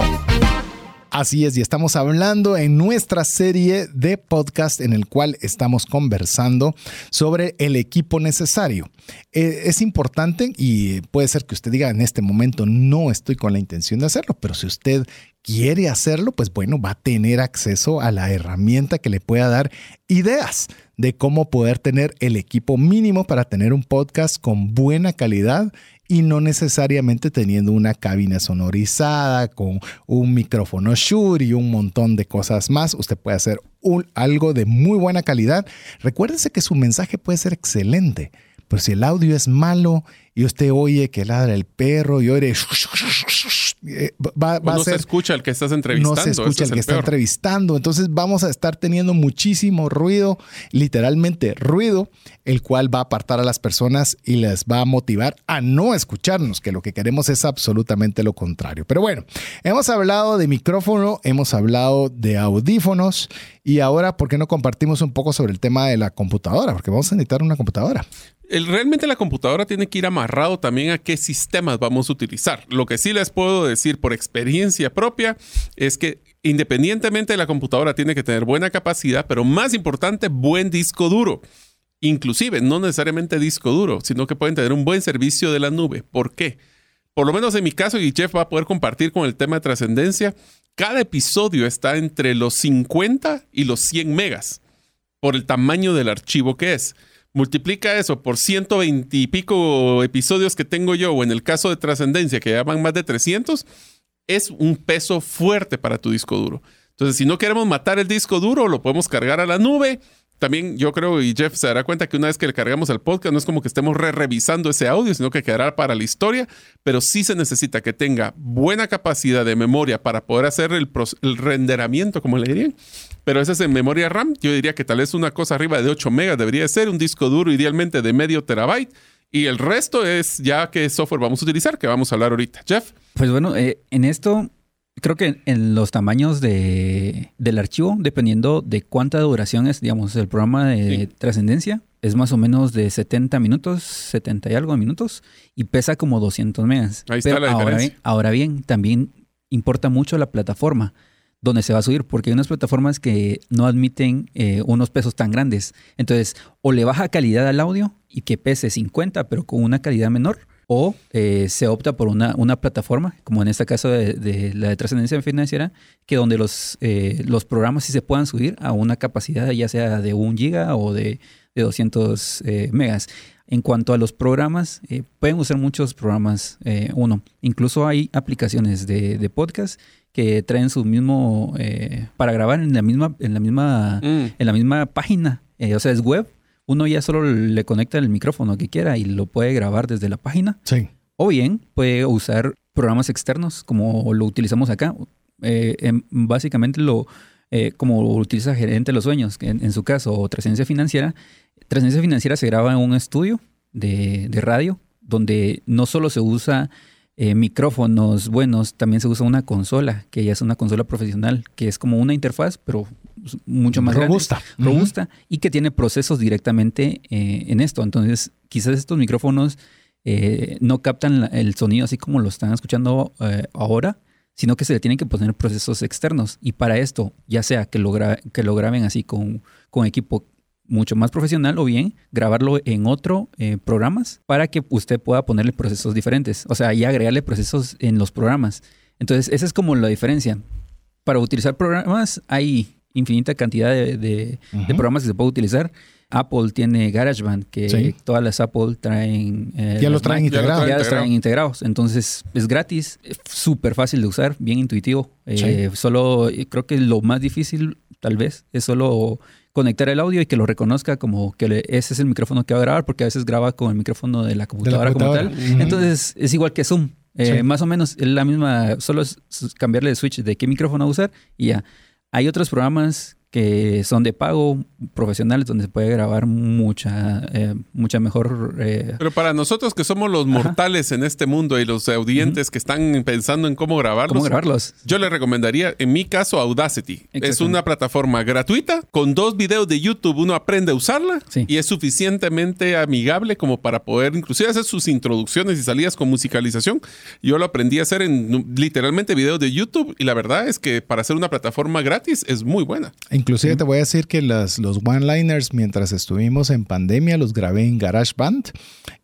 Así es, y estamos hablando en nuestra serie de podcast en el cual estamos conversando sobre el equipo necesario. Eh, es importante y puede ser que usted diga en este momento no estoy con la intención de hacerlo, pero si usted quiere hacerlo, pues bueno, va a tener acceso a la herramienta que le pueda dar ideas de cómo poder tener el equipo mínimo para tener un podcast con buena calidad y no necesariamente teniendo una cabina sonorizada con un micrófono Shure y un montón de cosas más. Usted puede hacer algo de muy buena calidad. Recuérdese que su mensaje puede ser excelente, pero si el audio es malo y usted oye que ladra el perro y oye eh, va, va no a ser, se escucha el que estás entrevistando. No se escucha el que está entrevistando. Entonces vamos a estar teniendo muchísimo ruido, literalmente ruido, el cual va a apartar a las personas y les va a motivar a no escucharnos, que lo que queremos es absolutamente lo contrario. Pero bueno, hemos hablado de micrófono, hemos hablado de audífonos y ahora, ¿por qué no compartimos un poco sobre el tema de la computadora? Porque vamos a necesitar una computadora realmente la computadora tiene que ir amarrado también a qué sistemas vamos a utilizar. Lo que sí les puedo decir por experiencia propia es que independientemente de la computadora tiene que tener buena capacidad, pero más importante, buen disco duro. Inclusive, no necesariamente disco duro, sino que pueden tener un buen servicio de la nube. ¿Por qué? Por lo menos en mi caso, y Jeff va a poder compartir con el tema de trascendencia, cada episodio está entre los 50 y los 100 megas por el tamaño del archivo que es multiplica eso por 120 y pico episodios que tengo yo, o en el caso de Trascendencia, que ya van más de 300, es un peso fuerte para tu disco duro. Entonces, si no queremos matar el disco duro, lo podemos cargar a la nube también yo creo, y Jeff se dará cuenta que una vez que le cargamos al podcast, no es como que estemos re revisando ese audio, sino que quedará para la historia, pero sí se necesita que tenga buena capacidad de memoria para poder hacer el, el renderamiento, como le dirían. Pero ese es en memoria RAM. Yo diría que tal vez una cosa arriba de 8 megas debería ser, un disco duro idealmente de medio terabyte. Y el resto es ya qué software vamos a utilizar, que vamos a hablar ahorita. Jeff. Pues bueno, eh, en esto Creo que en los tamaños de, del archivo, dependiendo de cuánta duración es, digamos, el programa de trascendencia, es más o menos de 70 minutos, 70 y algo de minutos, y pesa como 200 megas. Ahí está la ahora bien, ahora bien, también importa mucho la plataforma donde se va a subir, porque hay unas plataformas que no admiten eh, unos pesos tan grandes. Entonces, o le baja calidad al audio y que pese 50, pero con una calidad menor, o eh, se opta por una, una, plataforma, como en este caso de, la de trascendencia financiera, que donde los, eh, los programas sí se puedan subir a una capacidad ya sea de 1 giga o de, de 200 eh, megas. En cuanto a los programas, pueden usar muchos programas uno. Incluso hay aplicaciones de, de podcast que traen su mismo para grabar en la misma en la misma mm. en la misma página o sea es web uno ya solo le conecta el micrófono que quiera y lo puede grabar desde la página. Sí. O bien puede usar programas externos como lo utilizamos acá. Eh, básicamente lo, eh, como lo utiliza Gerente de los Sueños, en, su caso, o Trascendencia Financiera. Trascendencia Financiera se graba en un estudio de, de radio donde no solo se usa eh, micrófonos buenos, también se usa una consola, que ya es una consola profesional, que es como una interfaz, pero mucho más robusta. robusta, y que tiene procesos directamente eh, en esto. Entonces, quizás estos micrófonos eh, no captan el sonido así como lo están escuchando ahora, sino que se le tienen que poner procesos externos. Y para esto, ya sea que lo, que lo graben así con, con equipo mucho más profesional o bien grabarlo en otro eh, programas para que usted pueda ponerle procesos diferentes. O sea, y agregarle procesos en los programas. Entonces, esa es como la diferencia. Para utilizar programas hay infinita cantidad de, programas que se puede utilizar. Apple tiene GarageBand, que todas las Apple traen... Eh, ya, los traen integrados. Ya los traen integrados. Entonces, es gratis, súper fácil de usar, bien intuitivo. Eh, solo, creo que lo más difícil, tal vez, es solo conectar el audio y que lo reconozca como que ese es el micrófono que va a grabar, porque a veces graba con el micrófono de la computadora, como tal. Entonces es igual que Zoom. Eh, más o menos es la misma, solo es cambiarle el switch de qué micrófono usar y ya. Hay otros programas que son de pago, profesionales, donde se puede grabar mucha, eh, mucha mejor... Eh, Pero para nosotros que somos los mortales en este mundo y los audientes que están pensando en cómo grabarlos, ¿Cómo grabarlos, yo le recomendaría, en mi caso, Audacity. Es una plataforma gratuita, con dos videos de YouTube uno aprende a usarla y es suficientemente amigable como para poder inclusive hacer sus introducciones y salidas con musicalización. Yo lo aprendí a hacer en literalmente videos de YouTube y la verdad es que para hacer una plataforma gratis es muy buena. Inclusive te voy a decir que las, los one-liners mientras estuvimos en pandemia los grabé en GarageBand.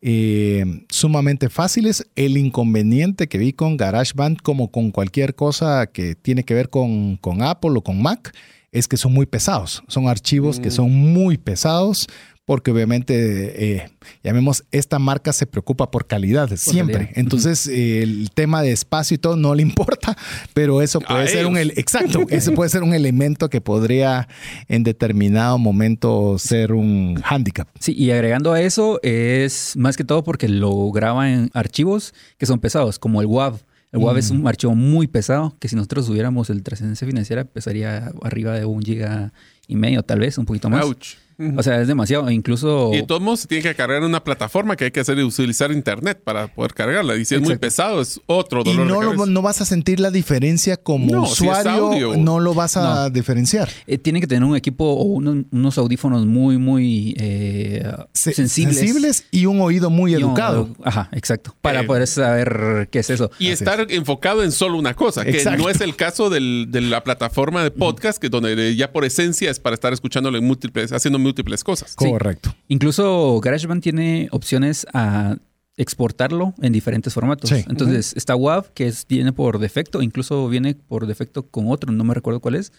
Eh, sumamente fáciles. El inconveniente que vi con GarageBand, como con cualquier cosa que tiene que ver con, con Apple o con Mac, es que son muy pesados. Son archivos que mm. son muy pesados porque obviamente, eh, llamemos, esta marca se preocupa por calidad siempre. calidad. Entonces, eh, el tema de espacio y todo no le *laughs* importa, pero eso puede A ser un... ellos. Exacto, eso puede ser un elemento que podría en determinado momento ser un hándicap. Sí, y agregando a eso es más que todo porque lo graba en archivos que son pesados, como el WAV. El WAV es un archivo muy pesado que si nosotros tuviéramos el trascendencia financiera pesaría arriba de un giga y medio, tal vez, un poquito más. Ouch. O sea, es demasiado. Incluso... Y de todos modos se tiene que cargar en una plataforma que hay que hacer y utilizar internet para poder cargarla. Y si es muy pesado, es otro Y dolor no, de lo- no vas a sentir la diferencia como No, usuario, no lo vas a diferenciar. Eh, tiene que tener un equipo o uno- unos audífonos muy, muy eh, Se- sensibles. y un oído muy Y un- educado. Ajá, exacto. Para Eh, poder saber qué es eso. Y Así estar enfocado en solo una cosa, que Exacto. no es el caso del- de la plataforma de podcast, que donde ya por esencia es para estar escuchándolo en múltiples, haciendo múltiples cosas. Sí. Correcto. Incluso GarageBand tiene opciones a exportarlo en diferentes formatos. Sí. Entonces está WAV, que es, viene por defecto, incluso viene por defecto con otro, no me recuerdo cuál es,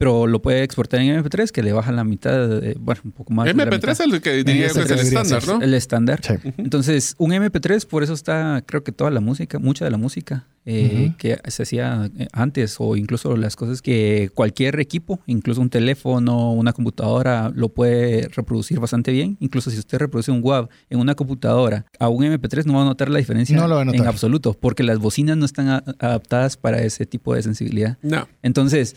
pero lo puede exportar en MP3, que le baja la mitad, de- bueno, un poco más. de la MP3 mitad. es el que diría MP3 que es el estándar, ¿no? El estándar. Sí. Entonces, un MP3, por eso está, creo que toda la música, mucha de la música eh, que se hacía eh, antes, o incluso las cosas que cualquier equipo, incluso un teléfono, una computadora, lo puede reproducir bastante bien. Incluso si usted reproduce un WAV en una computadora a un MP3, no va a notar la diferencia No lo va a notar. en absoluto, porque las bocinas no están adaptadas para ese tipo de sensibilidad. No. Entonces,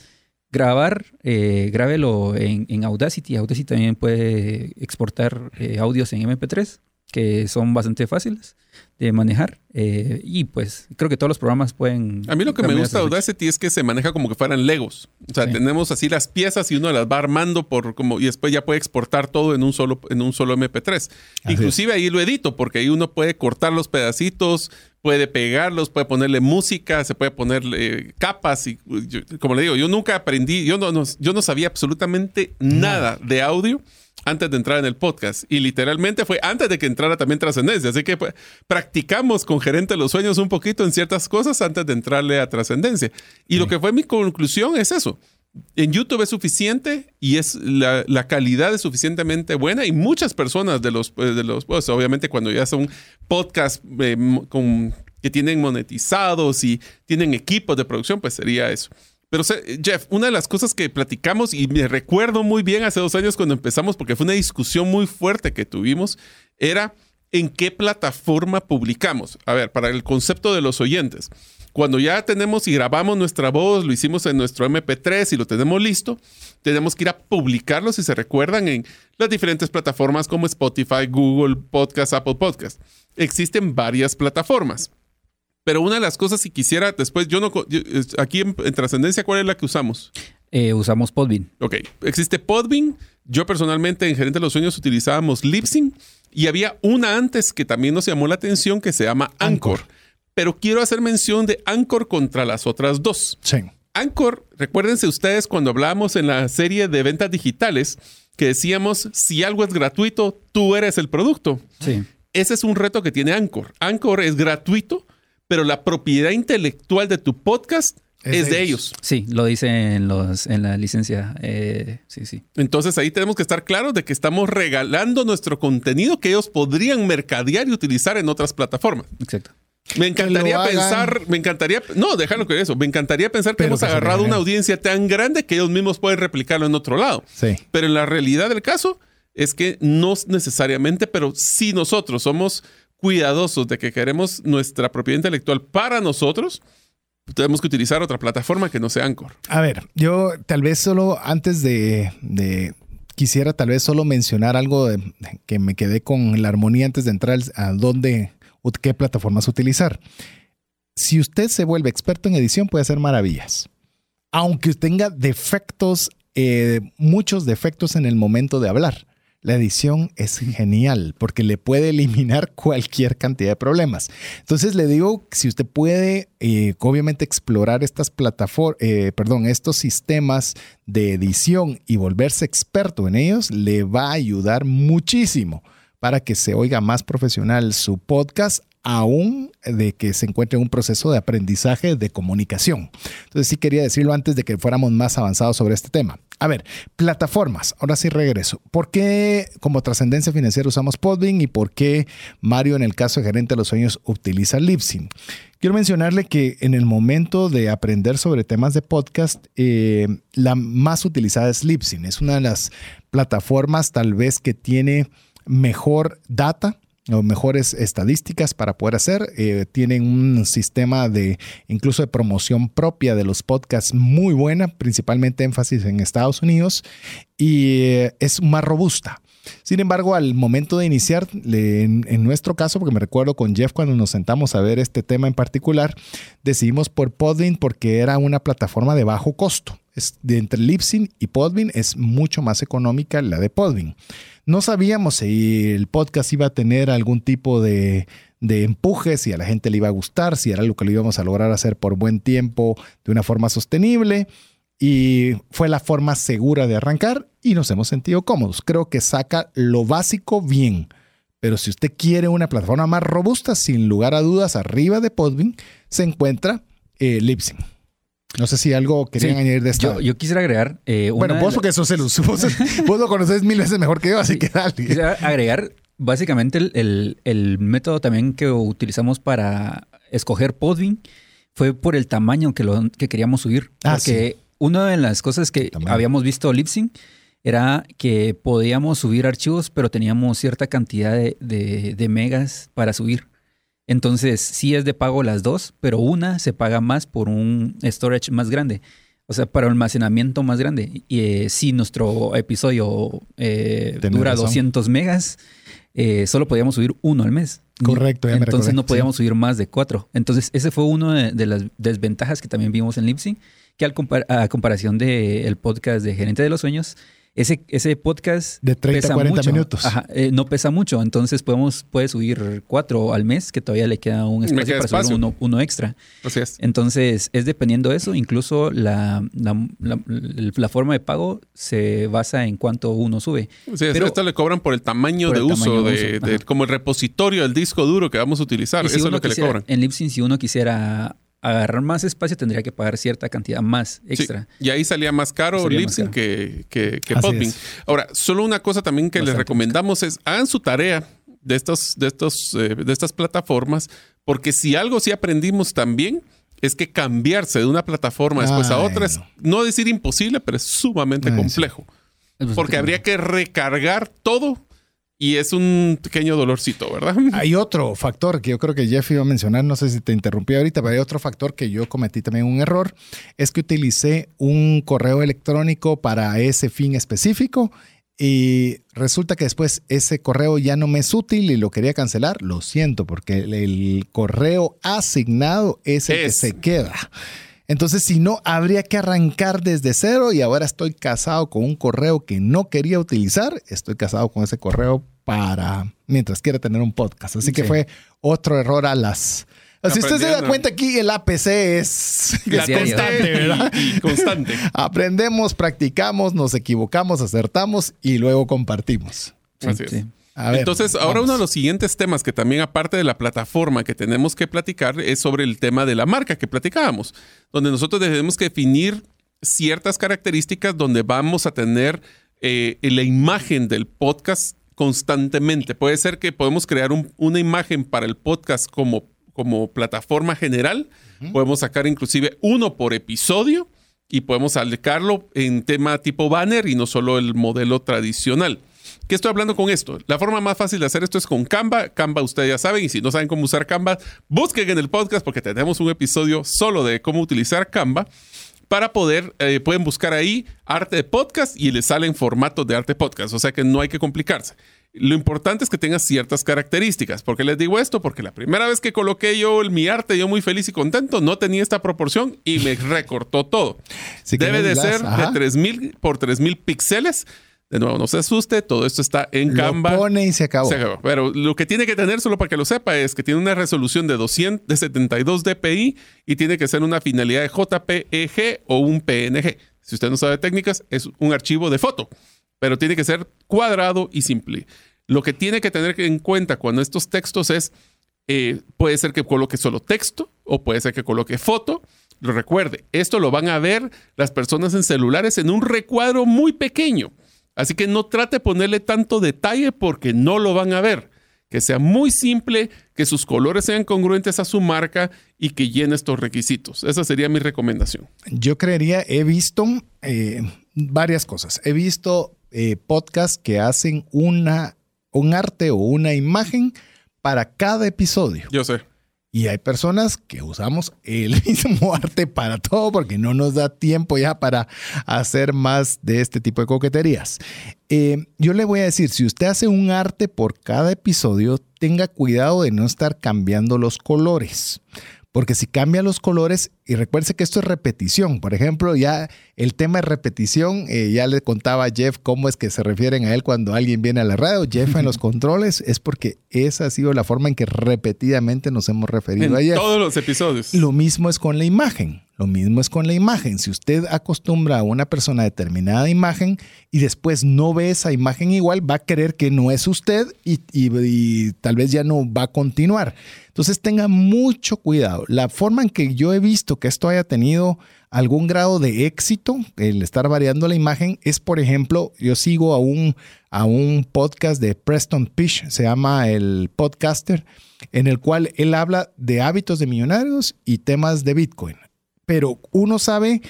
grabar, eh, grábelo en, Audacity. Audacity también puede exportar eh, audios en MP3, que son bastante fáciles de manejar. eh, y pues creo que todos los programas pueden... A mí lo que me gusta de Audacity es que se maneja como que fueran Legos. O sea, Sí. tenemos así las piezas y uno las va armando por como y después ya puede exportar todo en un solo en un solo MP3. Inclusive ahí lo edito porque ahí uno puede cortar los pedacitos, puede pegarlos, puede ponerle música, se puede ponerle capas y yo- como le digo, yo nunca aprendí, yo no, no- yo no sabía absolutamente nada de audio antes de entrar en el podcast. Y literalmente fue antes de que entrara también Trascendencia. Así que pues, practicamos con Gerente de los Sueños un poquito en ciertas cosas antes de entrarle a Trascendencia. Y lo que fue mi conclusión es eso. En YouTube es suficiente y es la, la calidad es suficientemente buena y muchas personas de los, eh, de los pues, obviamente cuando ya son podcasts eh, con, que tienen monetizados y tienen equipos de producción, pues sería eso. Pero Jeff, una de las cosas que platicamos y me recuerdo muy bien hace dos años cuando empezamos, porque fue una discusión muy fuerte que tuvimos, era en qué plataforma publicamos. A ver, para el concepto de los oyentes, cuando ya tenemos y grabamos nuestra voz, lo hicimos en nuestro MP3 y lo tenemos listo, tenemos que ir a publicarlo, si se recuerdan, en las diferentes plataformas como Spotify, Google Podcast, Apple Podcast. Existen varias plataformas. Pero una de las cosas, si quisiera, después, yo no. yo- aquí en, en Trascendencia, ¿cuál es la que usamos? Eh, usamos Podbean. Ok, existe Podbean. Yo personalmente en Gerente de los Sueños utilizábamos Lipsync y había una antes que también nos llamó la atención que se llama Anchor. Anchor. Pero quiero hacer mención de Anchor contra las otras dos. Sí. Anchor, recuérdense ustedes cuando hablábamos en la serie de ventas digitales que decíamos, si algo es gratuito, tú eres el producto. Sí. Ese es un reto que tiene Anchor. Anchor es gratuito, pero la propiedad intelectual de tu podcast es, de ellos. Sí, lo dice en, los, en la licencia. eh, sí, sí. Entonces ahí tenemos que estar claros de que estamos regalando nuestro contenido que ellos podrían mercadear y utilizar en otras plataformas. Exacto. Me encantaría pensar, me encantaría, no, déjalo que eso, me encaría pensar que Pero hemos agarrado regalen. una audiencia tan grande que ellos mismos pueden replicarlo en otro lado. Sí. Pero en la realidad del caso es que no necesariamente, pero si nosotros somos cuidadosos de que queremos nuestra propiedad intelectual para nosotros, tenemos que utilizar otra plataforma que no sea Anchor. A ver, yo tal vez solo antes de, quisiera tal vez solo mencionar algo que me quedé con la armonía antes de entrar a dónde qué plataformas utilizar. Si usted se vuelve experto en edición, puede hacer maravillas. Aunque tenga defectos, eh, muchos defectos en el momento de hablar. La edición es genial porque le puede eliminar cualquier cantidad de problemas. Entonces le digo, si usted puede, eh, obviamente explorar estas plataformas, perdón, estos sistemas de edición y volverse experto en ellos, le va a ayudar muchísimo para que se oiga más profesional su podcast aún de que se encuentre en un proceso de aprendizaje de comunicación. Entonces sí quería decirlo antes de que fuéramos más avanzados sobre este tema. A ver, plataformas. Ahora sí regreso. ¿Por qué como trascendencia financiera usamos Podbean y por qué Mario en el caso de gerente de los sueños utiliza Libsyn? Quiero mencionarle que en el momento de aprender sobre temas de podcast, eh, la más utilizada es Libsyn. Es una de las plataformas tal vez que tiene mejor data o mejores estadísticas para poder hacer. Eh, tienen un sistema de incluso de promoción propia de los podcasts muy buena, principalmente énfasis en Estados Unidos y eh, es más robusta. Sin embargo, al momento de iniciar, en, nuestro caso, porque me recuerdo con Jeff cuando nos sentamos a ver este tema en particular, decidimos por Podbean porque era una plataforma de bajo costo. Es, entre Libsyn y Podbean es mucho más económica la de Podbean. No sabíamos si el podcast iba a tener algún tipo de, de empuje, si a la gente le iba a gustar, si era algo que lo íbamos a lograr hacer por buen tiempo de una forma sostenible. Y fue la forma segura de arrancar y nos hemos sentido cómodos. Creo que saca lo básico bien. Pero si usted quiere una plataforma más robusta, sin lugar a dudas, arriba de Podbean se encuentra eh. No sé si algo querían Sí, añadir de esto. Yo, yo quisiera agregar. eh, bueno, vos la- porque sos el. Vos, *laughs* vos lo conoces mil veces mejor que yo, así que dale. Quisiera agregar básicamente el, el- el método también que utilizamos para escoger Podbean fue por el tamaño que, lo, que queríamos subir. Ah, porque una de las cosas que Tamaño. habíamos visto Libsyn era que podíamos subir archivos, pero teníamos cierta cantidad de, de- de megas para subir. Entonces, sí es de pago las dos, pero una se paga más por un storage más grande. O sea, para almacenamiento más grande. Y eh, si nuestro episodio eh, dura razón. 200 megas, eh, solo podíamos subir uno al mes. Correcto, ya me Entonces recordé, no sí. podíamos subir más de cuatro. Entonces, ese fue uno de, de las desventajas que también vimos en Libsyn, que al compar- a comparación del podcast de Gerente de los Sueños, ese, ese podcast De 30 a pesa 40 mucho. minutos. Ajá, eh, no pesa mucho, entonces podemos puede subir cuatro al mes, que todavía le queda un espacio queda para espacio. subir uno, uno extra. Así es. Entonces, es dependiendo de eso, incluso la, la, la- la forma de pago se basa en cuánto uno sube. Sí, Pero- esto le cobran por el tamaño Por de el uso, tamaño de de, uso, de- ajá. como el repositorio del disco duro que vamos a utilizar. Si Eso es lo que le cobran. En Libsyn, si uno quisiera agarrar más espacio, tendría que pagar cierta cantidad más Sí, extra. y ahí salía más caro Libsyn que, que, Podbean. Ahora, solo una cosa también que les recomendamos es hagan su tarea de, estos, de, estos, eh, de estas plataformas, porque si algo sí aprendimos también es que cambiarse de una plataforma después a otra es, no. decir imposible, pero es sumamente Ay, sí. complejo. Es Porque habría que recargar todo y es un pequeño dolorcito, ¿verdad? *laughs* Hay otro factor que yo creo que Jeff iba a mencionar, no sé si te interrumpí ahorita, pero hay otro factor que yo cometí también un error, es que utilicé un correo electrónico para ese fin específico y resulta que después ese correo ya no me es útil y lo quería cancelar. Lo siento, porque el, el correo asignado es el Es. que se queda. Entonces, si no, habría que arrancar desde cero y ahora estoy casado con un correo que no quería utilizar. Estoy casado con ese correo para mientras quiera tener un podcast. Así que Sí. fue otro error a las... Si usted se da cuenta aquí, el APC es, La es constante, *laughs* ¿verdad? Y, y constante. Aprendemos, practicamos, nos equivocamos, acertamos y luego compartimos. Así es. Sí. A ver, Entonces, ahora vamos. uno de los siguientes temas que también, aparte de la plataforma que tenemos que platicar, es sobre el tema de la marca que platicábamos, donde nosotros tenemos que definir ciertas características donde vamos a tener eh, la imagen del podcast constantemente. Puede ser que podemos crear un- una imagen para el podcast como, como plataforma general. Podemos sacar inclusive uno por episodio y podemos aplicarlo en tema tipo banner y no solo el modelo tradicional. ¿Qué estoy hablando con esto? La forma más fácil de hacer esto es con Canva. Canva ustedes ya saben y si no saben cómo usar Canva, busquen en el podcast porque tenemos un episodio solo de cómo utilizar Canva para poder, eh, pueden buscar ahí arte de podcast y les salen formatos de arte podcast, o sea que no hay que complicarse. Lo importante es que tenga ciertas características. ¿Por qué les digo esto? Porque la primera vez que coloqué yo el- mi arte, yo muy feliz y contento, no tenía esta proporción y me *laughs* recortó todo. Si Debe de ser ajá. de 3000 por 3000 píxeles. De nuevo, no se asuste, todo esto está en Lo Canva. pone y se acabó. Se acabó. Pero lo que tiene que tener, solo para que lo sepa, es que tiene una resolución de 200, de 72 dpi y tiene que ser una finalidad de JPEG o un PNG. Si usted no sabe técnicas, es un archivo de foto, pero tiene que ser cuadrado y simple. Lo que tiene que tener en cuenta cuando estos textos es Eh, puede ser que coloque solo texto o puede ser que coloque foto. Recuerde, esto lo van a ver las personas en celulares en un recuadro muy pequeño. Así que no trate de ponerle tanto detalle porque no lo van a ver. Que sea muy simple, que sus colores sean congruentes a su marca y que llene estos requisitos. Esa sería mi recomendación. Yo creería, he visto eh, varias cosas. He visto eh, podcasts que hacen una, un arte o una imagen para cada episodio. Yo sé. Y hay personas que usamos el *laughs* mismo arte para todo porque no nos da tiempo ya para hacer más de este tipo de coqueterías. Eh, yo le voy a decir, si usted hace un arte por cada episodio, tenga cuidado de no estar cambiando los colores. Porque si cambia los colores, y recuerde que esto es repetición, por ejemplo, ya el tema de repetición, eh, ya le contaba a Jeff cómo es que se refieren a él cuando alguien viene a la radio. Jeff en los *laughs* controles es porque esa ha sido la forma en que repetidamente nos hemos referido en a Jeff. Todos los episodios. Lo mismo es con la imagen. Lo mismo es con la imagen. Si usted acostumbra a una persona a determinada imagen y después no ve esa imagen igual, va a creer que no es usted y, y, y tal vez ya no va a continuar. Entonces tenga mucho cuidado. La forma en que yo he visto que esto haya tenido algún grado de éxito, el estar variando la imagen, es por ejemplo, yo sigo a un, a un podcast de Preston Pish, se llama el podcaster, en el cual él habla de hábitos de millonarios y temas de Bitcoin. Pero uno sabe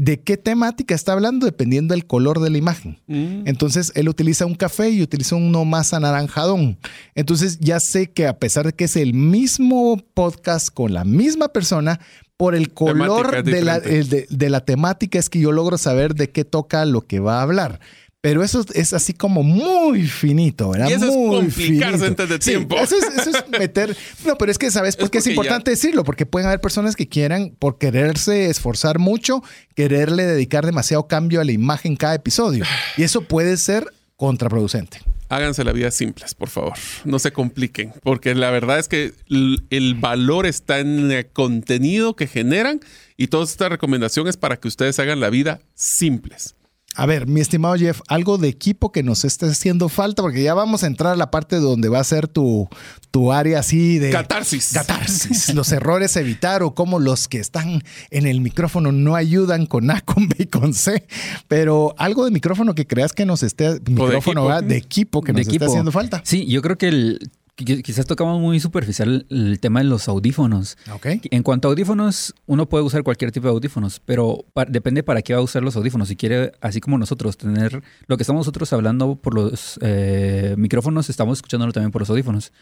de qué temática está hablando dependiendo del color de la imagen. Mm. Entonces, él utiliza un café y utiliza uno más anaranjadón. Entonces, ya sé que a pesar de que es el mismo podcast con la misma persona, por el color de la, de, de la, temática es que yo logro saber de qué toca lo que va a hablar. Pero eso es así como muy finito, ¿verdad? Y eso muy es complicarse finito. antes de tiempo. Sí, eso, es, eso, es, meter. No, pero es que, ¿sabes por qué es, es importante ya... decirlo? Porque pueden haber personas que quieran, por quererse esforzar mucho, quererle dedicar demasiado cambio a la imagen cada episodio. Y eso puede ser contraproducente. Háganse la vida simples, por favor. No se compliquen, porque la verdad es que el valor está en el contenido que generan y toda esta recomendación es para que ustedes hagan la vida simples. A ver, mi estimado Jeff, algo de equipo que nos esté haciendo falta, porque ya vamos a entrar a la parte donde va a ser tu, tu área así de... Catarsis. Catarsis. *laughs* los errores a evitar o cómo los que están en el micrófono no ayudan con A, con B y con C. Pero algo de micrófono que creas que nos esté... Micrófono de equipo, de equipo que nos esté haciendo falta. Sí, yo creo que el, quizás tocamos muy superficial el tema de los audífonos. Okay. En cuanto a audífonos, uno puede usar cualquier tipo de audífonos, pero depende para qué va a usar los audífonos. Si quiere, así como nosotros, tener lo que estamos nosotros hablando por los eh, micrófonos, estamos escuchándolo también por los audífonos.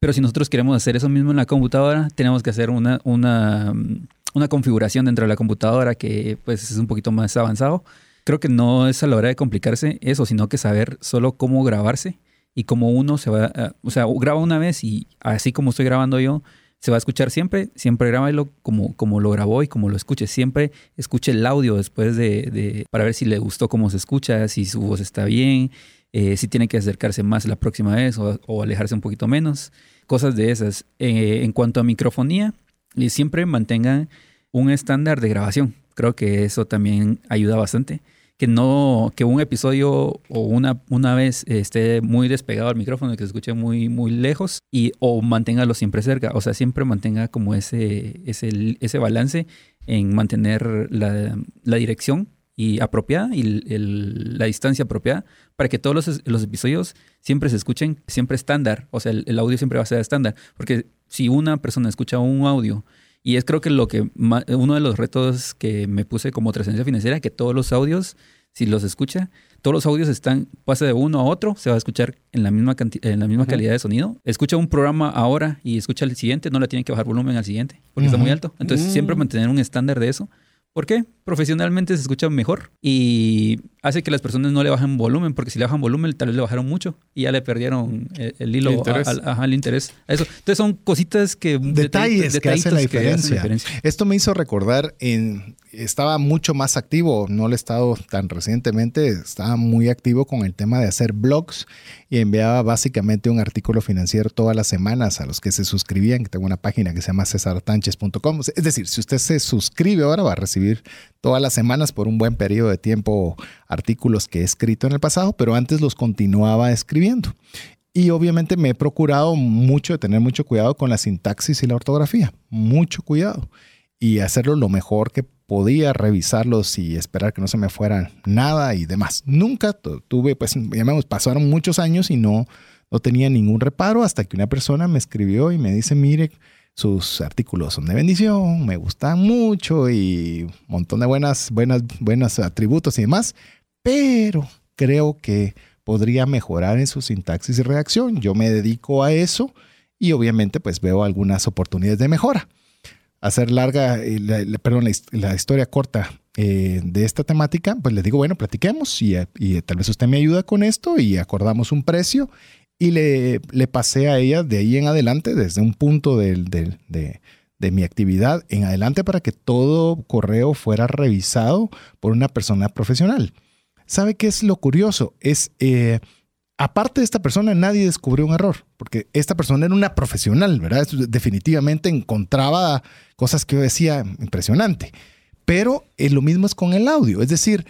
Pero si nosotros queremos hacer eso mismo en la computadora, tenemos que hacer una, una, una configuración dentro de la computadora que pues es un poquito más avanzado. Creo que no es a la hora de complicarse eso, sino que saber solo cómo grabarse y como uno se va, uh, o sea, graba una vez y así como estoy grabando yo, se va a escuchar siempre, siempre grábalo como, como lo grabó y como lo escuche, siempre escuche el audio después de, para ver si le gustó cómo se escucha, si su voz está bien, eh, si tiene que acercarse más la próxima vez o, alejarse un poquito menos, cosas de esas. Eh, en cuanto a microfonía, eh, siempre mantengan un estándar de grabación, creo que eso también ayuda bastante que no, que un episodio o una, una vez esté muy despegado al micrófono y que se escuche muy, muy lejos y o manténgalo siempre cerca. O sea, siempre mantenga como ese, ese, ese balance en mantener la, la dirección y apropiada y el, la distancia apropiada para que todos los, los, episodios siempre se escuchen siempre estándar. O sea, el, el audio siempre va a ser estándar. Porque si una persona escucha un audio y es creo que lo que uno de los retos que me puse como trascendencia financiera, que todos los audios, si los escucha, todos los audios están, pasa de uno a otro, se va a escuchar en la misma, en la misma uh -huh. calidad de sonido. Escucha un programa ahora y escucha el siguiente, no le tiene que bajar volumen al siguiente, porque uh -huh. está muy alto. Entonces, uh -huh. siempre mantener un estándar de eso. ¿Por qué? Profesionalmente se escucha mejor y hace que las personas no le bajen volumen, porque si le bajan volumen, tal vez le bajaron mucho y ya le perdieron el, el hilo, el interés. A, a, al interés. A eso. Entonces son cositas que... Detalles, detalles que, hacen la diferencia. hacen la diferencia. Esto me hizo recordar en... Estaba mucho más activo, no lo he estado tan recientemente, estaba muy activo con el tema de hacer blogs y enviaba básicamente un artículo financiero todas las semanas a los que se suscribían, que tengo una página que se llama cesartanches.com. Es decir, si usted se suscribe ahora va a recibir todas las semanas por un buen periodo de tiempo artículos que he escrito en el pasado, pero antes los continuaba escribiendo. Y obviamente me he procurado mucho de tener mucho cuidado con la sintaxis y la ortografía. Mucho cuidado. Y hacerlo lo mejor que podía, revisarlos y esperar que no se me fuera nada y demás. Nunca tuve, pues, llamemos, pasaron muchos años y no, no tenía ningún reparo hasta que una persona me escribió y me dice, mire, sus artículos son de bendición, me gustan mucho y un montón de buenas, buenas, buenos atributos y demás, pero creo que podría mejorar en su sintaxis y redacción. Yo me dedico a eso y obviamente pues veo algunas oportunidades de mejora. Hacer larga, eh, perdón, la, historia corta eh, de esta temática, pues les digo, bueno, platiquemos y, y, tal vez usted me ayuda con esto y acordamos un precio y le, le pasé a ella de ahí en adelante, desde un punto de, de mi actividad en adelante para que todo correo fuera revisado por una persona profesional. ¿Sabe qué es lo curioso? Es, eh, aparte de esta persona, nadie descubrió un error, porque esta persona era una profesional, ¿verdad? Definitivamente encontraba cosas que yo decía impresionante. Pero eh, lo mismo es con el audio, es decir,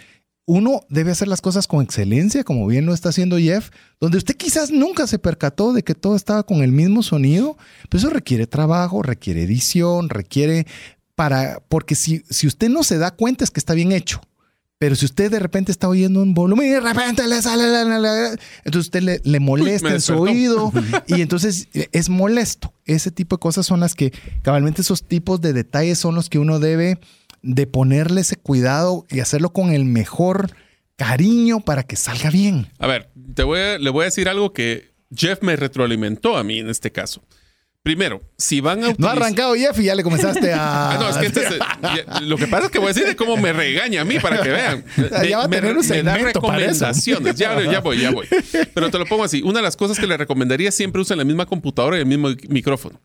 uno debe hacer las cosas con excelencia, como bien lo está haciendo Jeff, donde usted quizás nunca se percató de que todo estaba con el mismo sonido, pero eso requiere trabajo, requiere edición, requiere para, porque si, si usted no se da cuenta es que está bien hecho. Pero si usted de repente está oyendo un volumen y de repente le sale, entonces usted le, molesta en su oído *laughs* y entonces es molesto. Ese tipo de cosas son las que, cabalmente esos tipos de detalles son los que uno debe de ponerle ese cuidado y hacerlo con el mejor cariño para que salga bien. A ver, te voy le voy a decir algo que Jeff me retroalimentó a mí en este caso. Primero, si van a No ha arrancado Jeff y ya le comenzaste a... *laughs* Ah, no, es que este *laughs* lo que pasa es que voy a decir de cómo me regaña a mí para que vean. ya va a tener un me da recomendaciones. Ya, ya voy, ya voy. Pero te lo pongo así. Una de las cosas que le recomendaría siempre usen la misma computadora y el mismo micrófono.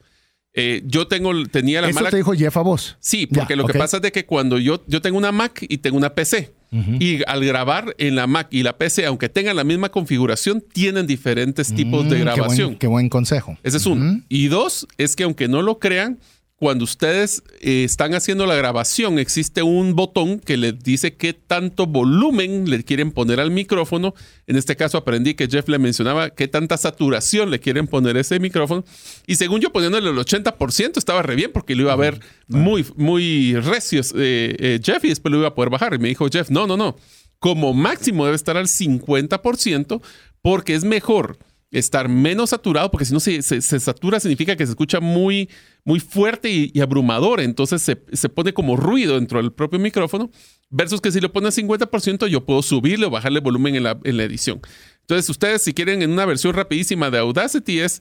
Eh, yo tengo, tenía la ¿Eso te dijo Jeff a vos? Sí, porque lo que pasa es de que cuando yo, yo tengo una Mac y tengo una PC, y al grabar en la Mac y la PC, aunque tengan la misma configuración, tienen diferentes tipos de grabación. Mm, qué buen, consejo. Ese es uno. Y dos, es que aunque no lo crean, cuando ustedes eh, están haciendo la grabación, existe un botón que les dice qué tanto volumen le quieren poner al micrófono. En este caso aprendí que Jeff le mencionaba qué tanta saturación le quieren poner a ese micrófono. Y según yo poniéndole el 80% estaba re bien porque lo iba a ver muy, muy recio eh, eh, Jeff y después lo iba a poder bajar. Y me dijo Jeff, no, no, no. Como máximo debe estar al 50% porque es mejor estar menos saturado, porque si no se, satura significa que se escucha muy, muy fuerte y, abrumador, entonces se, pone como ruido dentro del propio micrófono, versus que si lo pone a 50% yo puedo subirle o bajarle volumen en la, en la edición. Entonces ustedes si quieren en una versión rapidísima de Audacity es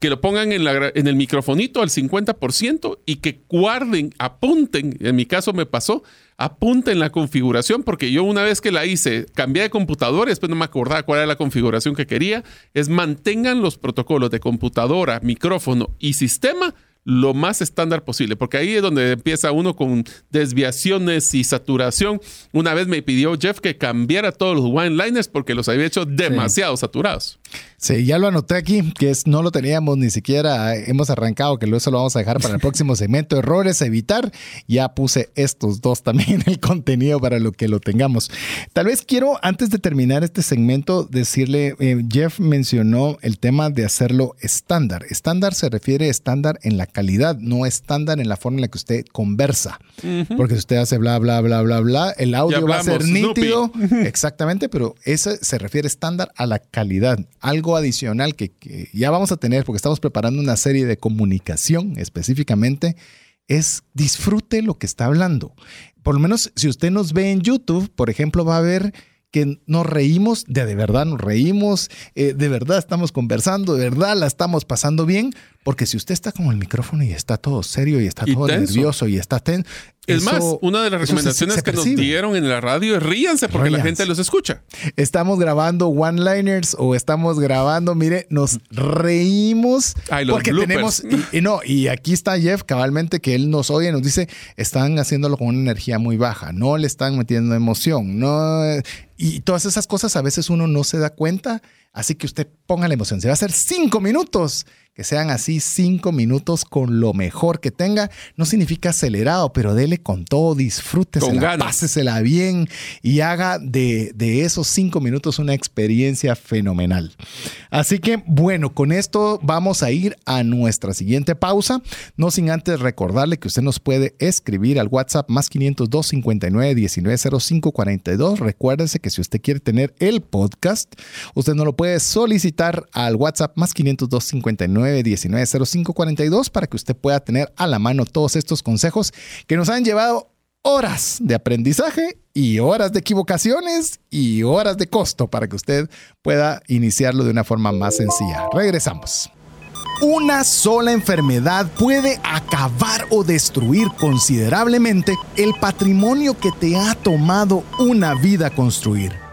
que lo pongan en, la, en el microfonito al 50% y que guarden, apunten, en mi caso me pasó, apunten la configuración, porque yo una vez que la hice, cambié de computadora y después no me acordaba cuál era la configuración que quería, es mantengan los protocolos de computadora, micrófono y sistema lo más estándar posible, porque ahí es donde empieza uno con desviaciones y saturación. Una vez me pidió Jeff que cambiara todos los wine liners porque los había hecho demasiado saturados. Sí, ya lo anoté aquí, que es, no lo teníamos ni siquiera, hemos arrancado, que luego eso lo vamos a dejar para el próximo segmento. Errores a evitar. Ya puse estos dos también el contenido para lo que lo tengamos. Tal vez quiero, antes de terminar este segmento, decirle, eh, Jeff mencionó el tema de hacerlo estándar. Estándar se refiere a estándar en la calidad, no estándar en la forma en la que usted conversa. Porque si usted hace bla, bla, bla, bla, bla, el audio va a ser nítido. *laughs* Exactamente, pero eso se refiere estándar a la calidad. Algo adicional que, ya vamos a tener, porque estamos preparando una serie de comunicación específicamente, es disfrute lo que está hablando. Por lo menos si usted nos ve en YouTube, por ejemplo, va a ver que nos reímos, de, de verdad nos reímos, eh, de verdad estamos conversando, de verdad la estamos pasando bien, porque si usted está con el micrófono y está todo serio y está todo nervioso y está tenso, es más, una de las recomendaciones que nos dieron en la radio es ríanse porque la gente los escucha. Estamos grabando one-liners o estamos grabando, mire, nos reímos porque tenemos y, no, y aquí está Jeff cabalmente que él nos oye y nos dice, están haciéndolo con una energía muy baja, no le están metiendo emoción, no y todas esas cosas a veces uno no se da cuenta, así que usted ponga la emoción. Se va a hacer cinco minutos que sean así cinco minutos con lo mejor que tenga. No significa acelerado, pero dele con todo, disfrútesela, pásesela bien y haga de, de esos cinco minutos una experiencia fenomenal. Así que, bueno, con esto vamos a ir a nuestra siguiente pausa. No sin antes recordarle que usted nos puede escribir al WhatsApp más 502 59 19 05 42. Recuérdese que si usted quiere tener el podcast, usted no lo puede solicitar al WhatsApp más 502 59 19 05 42 para que usted pueda tener a la mano todos estos consejos que nos han llevado horas de aprendizaje y horas de equivocaciones y horas de costo para que usted pueda iniciarlo de una forma más sencilla. Regresamos. Una sola enfermedad puede acabar o destruir considerablemente el patrimonio que te ha tomado una vida construir.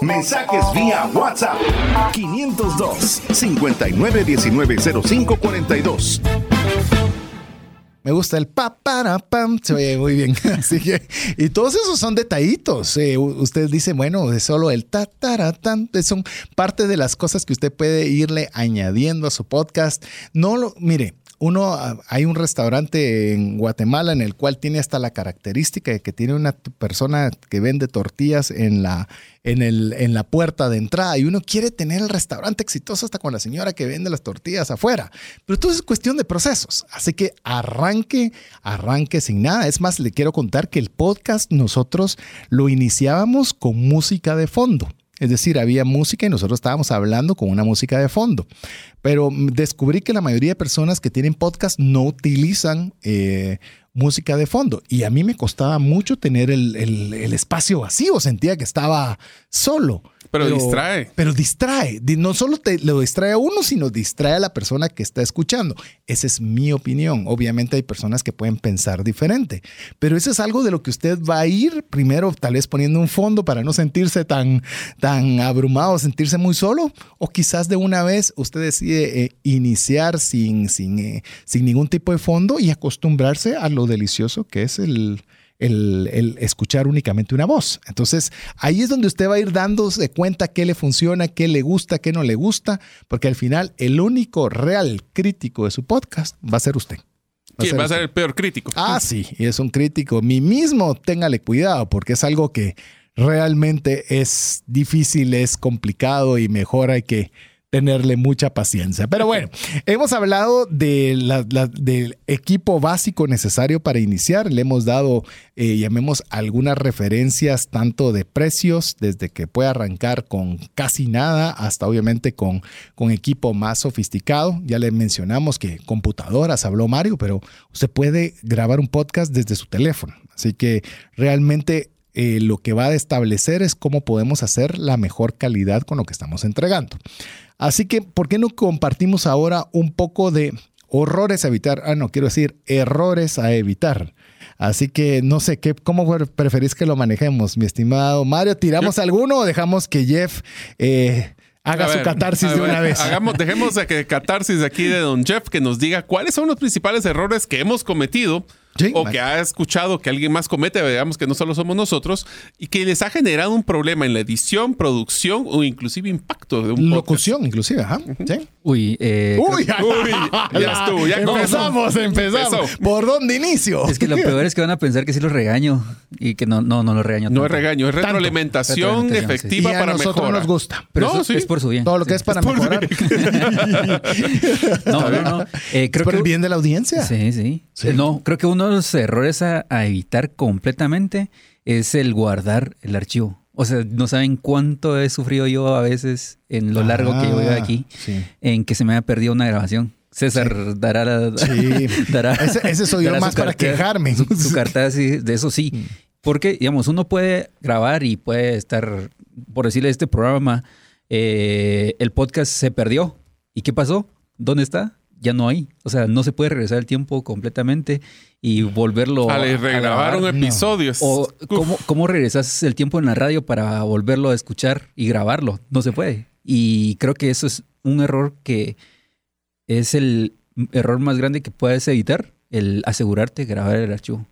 Mensajes vía WhatsApp 502 59190542. Me gusta el pa para pam, se oye muy bien. *laughs* Así que, y todos esos son detallitos. Eh, usted dice, bueno, es solo el ta ta tan, son parte de las cosas que usted puede irle añadiendo a su podcast. No lo, mire, uno, ah, hay un restaurante en Guatemala en el cual tiene hasta la característica de que tiene una persona que vende tortillas en la, en, el, en la puerta de entrada y uno quiere tener el restaurante exitoso hasta con la señora que vende las tortillas afuera. Pero todo es cuestión de procesos. Así que arranque, arranque sin nada. Es más, le quiero contar que el podcast nosotros lo iniciábamos con música de fondo. Es decir, había música y nosotros estábamos hablando con una música de fondo. Pero descubrí que la mayoría de personas que tienen podcast no utilizan eh, música de fondo. Y a mí me costaba mucho tener el, el espacio vacío. Sentía que estaba solo. Pero, distrae. Pero distrae. No solo te lo distrae a uno, sino distrae a la persona que está escuchando. Esa es mi opinión. Obviamente hay personas que pueden pensar diferente. Pero eso es algo de lo que usted va a ir primero, tal vez poniendo un fondo para no sentirse tan, tan abrumado, sentirse muy solo. O quizás de una vez usted decide eh, iniciar sin, sin, eh, sin ningún tipo de fondo y acostumbrarse a lo delicioso que es el, el, escuchar únicamente una voz. Entonces, ahí es donde usted va a ir dándose cuenta qué le funciona, qué le gusta, qué no le gusta, porque al final el único real crítico de su podcast va a ser usted. ¿Quién va a ser el peor crítico? Ah, sí, y es un crítico. Mi mismo, téngale cuidado, porque es algo que realmente es difícil, es complicado y mejor hay que tenerle mucha paciencia. Pero bueno, hemos hablado de del equipo básico necesario para iniciar. Le hemos dado, eh, llamemos, algunas referencias tanto de precios, desde que puede arrancar con casi nada hasta obviamente con, con equipo más sofisticado. Ya le mencionamos que computadoras, habló Mario, pero usted puede grabar un podcast desde su teléfono. Así que realmente eh, lo que va a establecer es cómo podemos hacer la mejor calidad con lo que estamos entregando. Así que, ¿por qué no compartimos ahora un poco de horrores a evitar? Ah, no, quiero decir errores a evitar. Así que no sé, ¿qué, ¿cómo preferís que lo manejemos, mi estimado Mario? ¿Tiramos alguno o dejamos que Jeff eh, haga su catarsis de una vez? Hagamos, dejemos de que catarsis aquí de Don Jeff que nos diga cuáles son los principales errores que hemos cometido o que ha escuchado que alguien más comete, digamos que no solo somos nosotros, y que les ha generado un problema en la edición, producción o inclusive impacto de un Locución, inclusive, ajá. Uy, eh, Uy, ya *laughs* estuvo, ya empezamos, empezamos. ¿Por dónde inicio? Es que lo peor es que van a pensar que sí los regaño y que no, no, no los regaño. No es regaño, es retroalimentación efectiva para nosotros nos gusta. Pero no, es por su bien. Todo lo que es para mejorar. *laughs* no, no, no. Eh, creo por el bien de la audiencia. Sí, sí. No, creo que uno de los errores a, evitar completamente es el guardar el archivo. O sea, no saben cuánto he sufrido yo a veces en lo largo que yo vivo aquí, en que se me haya perdido una grabación. César dará, *laughs* Sí. dará- Ese, ese soy dará más para cartera- quejarme. Su, su *laughs* carta sí, de eso sí. Mm. Porque, digamos, uno puede grabar y puede estar, por decirle, este programa, eh, el podcast se perdió. ¿Y qué pasó? ¿Dónde está? Ya no hay. O sea, no se puede regresar el tiempo completamente y volverlo Al a regrabar un episodio. o Uf. ¿cómo, ¿cómo regresas el tiempo en la radio para volverlo a escuchar y grabarlo? No se puede. Y creo que eso es un error que es el error más grande que puedes evitar, el asegurarte de grabar el archivo.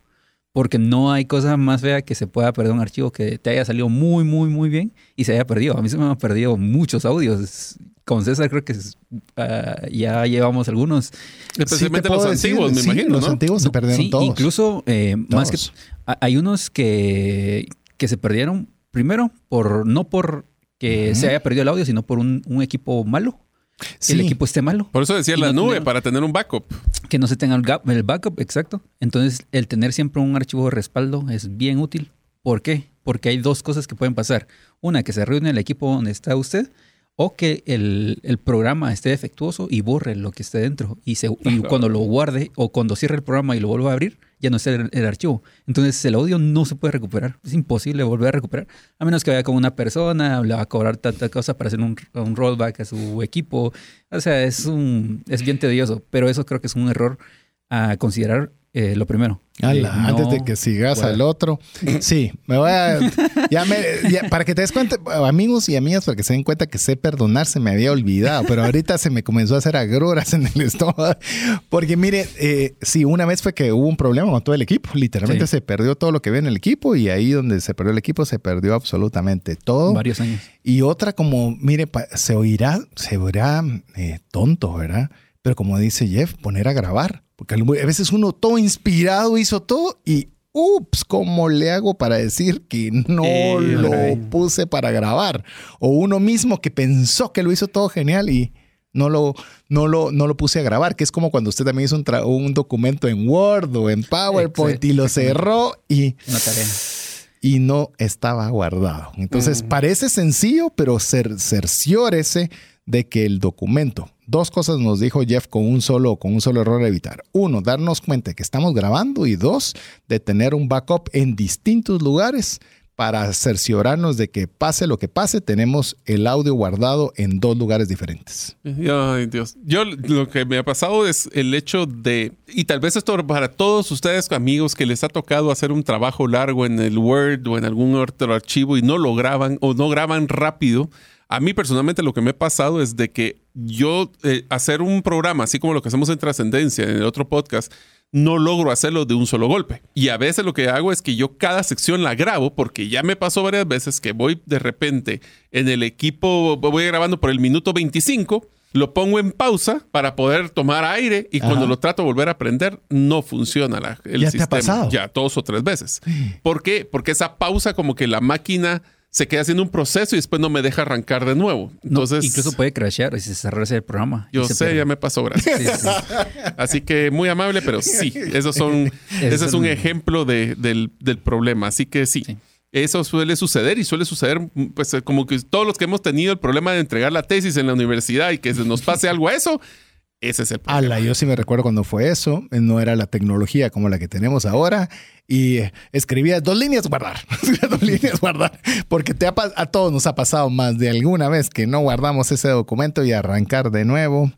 Porque no hay cosa más fea que se pueda perder un archivo que te haya salido muy, muy, muy bien y se haya perdido. A mí se me han perdido muchos audios. Con César creo que ah, ya llevamos algunos. Especialmente Sí los decir, antiguos, me sí, imagino, Los ¿no? antiguos se perdieron Sí, todos. incluso eh, más que hay unos que, que se perdieron primero por no por que se haya perdido el audio, sino por un, un equipo malo. Que el equipo esté malo. Por eso decía la no nube, tener- para tener un backup. Que no se tenga el, gap- el backup, exacto. Entonces, el tener siempre un archivo de respaldo es bien útil. ¿Por qué? Porque hay dos cosas que pueden pasar. Una, que se reúne el equipo donde está usted, o que el, el programa esté defectuoso y borre lo que esté dentro. Y, se, y cuando lo guarde o cuando cierre el programa y lo vuelva a abrir, ya no esté el, el archivo. Entonces, el audio no se puede recuperar. Es imposible volver a recuperar. A menos que vaya con una persona, le va a cobrar tanta cosa para hacer un, un rollback a su equipo. O sea, es, un, es bien tedioso. Pero eso creo que es un error a considerar eh, lo primero. Ala, Eh, antes de que sigas al otro. Sí, me voy a. Ya me, ya, para que te des cuenta, amigos y amigas, para que se den cuenta que sé perdonar, se me había olvidado, pero ahorita se me comenzó a hacer agruras en el estómago. Porque mire, eh, sí, una vez fue que hubo un problema con todo el equipo. Literalmente Sí. se perdió todo lo que ve en el equipo y ahí donde se perdió el equipo se perdió absolutamente todo. varios años. Y otra como, mire, se oirá, se oirá eh, tonto, ¿verdad? Pero como dice Jeff, poner a grabar. Porque a veces uno todo inspirado hizo todo y, ups, ¿cómo le hago para decir que no Eh, lo puse para grabar? O uno mismo que pensó que lo hizo todo genial y no lo, no lo, no lo puse a grabar, que es como cuando usted también hizo un, un documento en Word o en PowerPoint y lo cerró y Una tarea. y no estaba guardado. Entonces parece sencillo, pero cer- cerciórese de que el documento, dos cosas nos dijo Jeff con un solo, con un solo error a evitar. Uno, darnos cuenta que estamos grabando y dos, de tener un backup en distintos lugares para cerciorarnos de que pase lo que pase, tenemos el audio guardado en dos lugares diferentes. Ay, Dios. Yo lo que me ha pasado es el hecho de, y tal vez esto para todos ustedes amigos que les ha tocado hacer un trabajo largo en el Word o en algún otro archivo y no lo graban o no graban rápido. A mí personalmente lo que me ha pasado es de que yo eh, hacer un programa, así como lo que hacemos en Trascendencia, en el otro podcast, no logro hacerlo de un solo golpe. Y a veces lo que hago es que yo cada sección la grabo porque ya me pasó varias veces que voy de repente en el equipo, voy grabando por el minuto 25, lo pongo en pausa para poder tomar aire y cuando lo trato de volver a aprender no funciona la- el ¿Ya te ha sistema. pasado? Ya dos o tres veces. ¿Por qué? Porque esa pausa como que la máquina se queda haciendo un proceso y después no me deja arrancar de nuevo. No, Entonces, incluso puede crashear y cerrarse el programa. yo sé, pierde. ya me pasó, gracias. Sí, sí. *laughs* Así que muy amable, pero sí, esos son, *laughs* ese es un ejemplo de- del, del problema. Así que sí, Sí. eso suele suceder y suele suceder, pues como que todos los que hemos tenido el problema de entregar la tesis en la universidad y que se nos pase algo a eso, ese es el problema. Ala, yo sí me recuerdo cuando fue eso, no era la tecnología como la que tenemos ahora y eh, escribía dos líneas guardar, *laughs* dos líneas guardar, porque te ha a todos nos ha pasado más de alguna vez que no guardamos ese documento y arrancar de nuevo.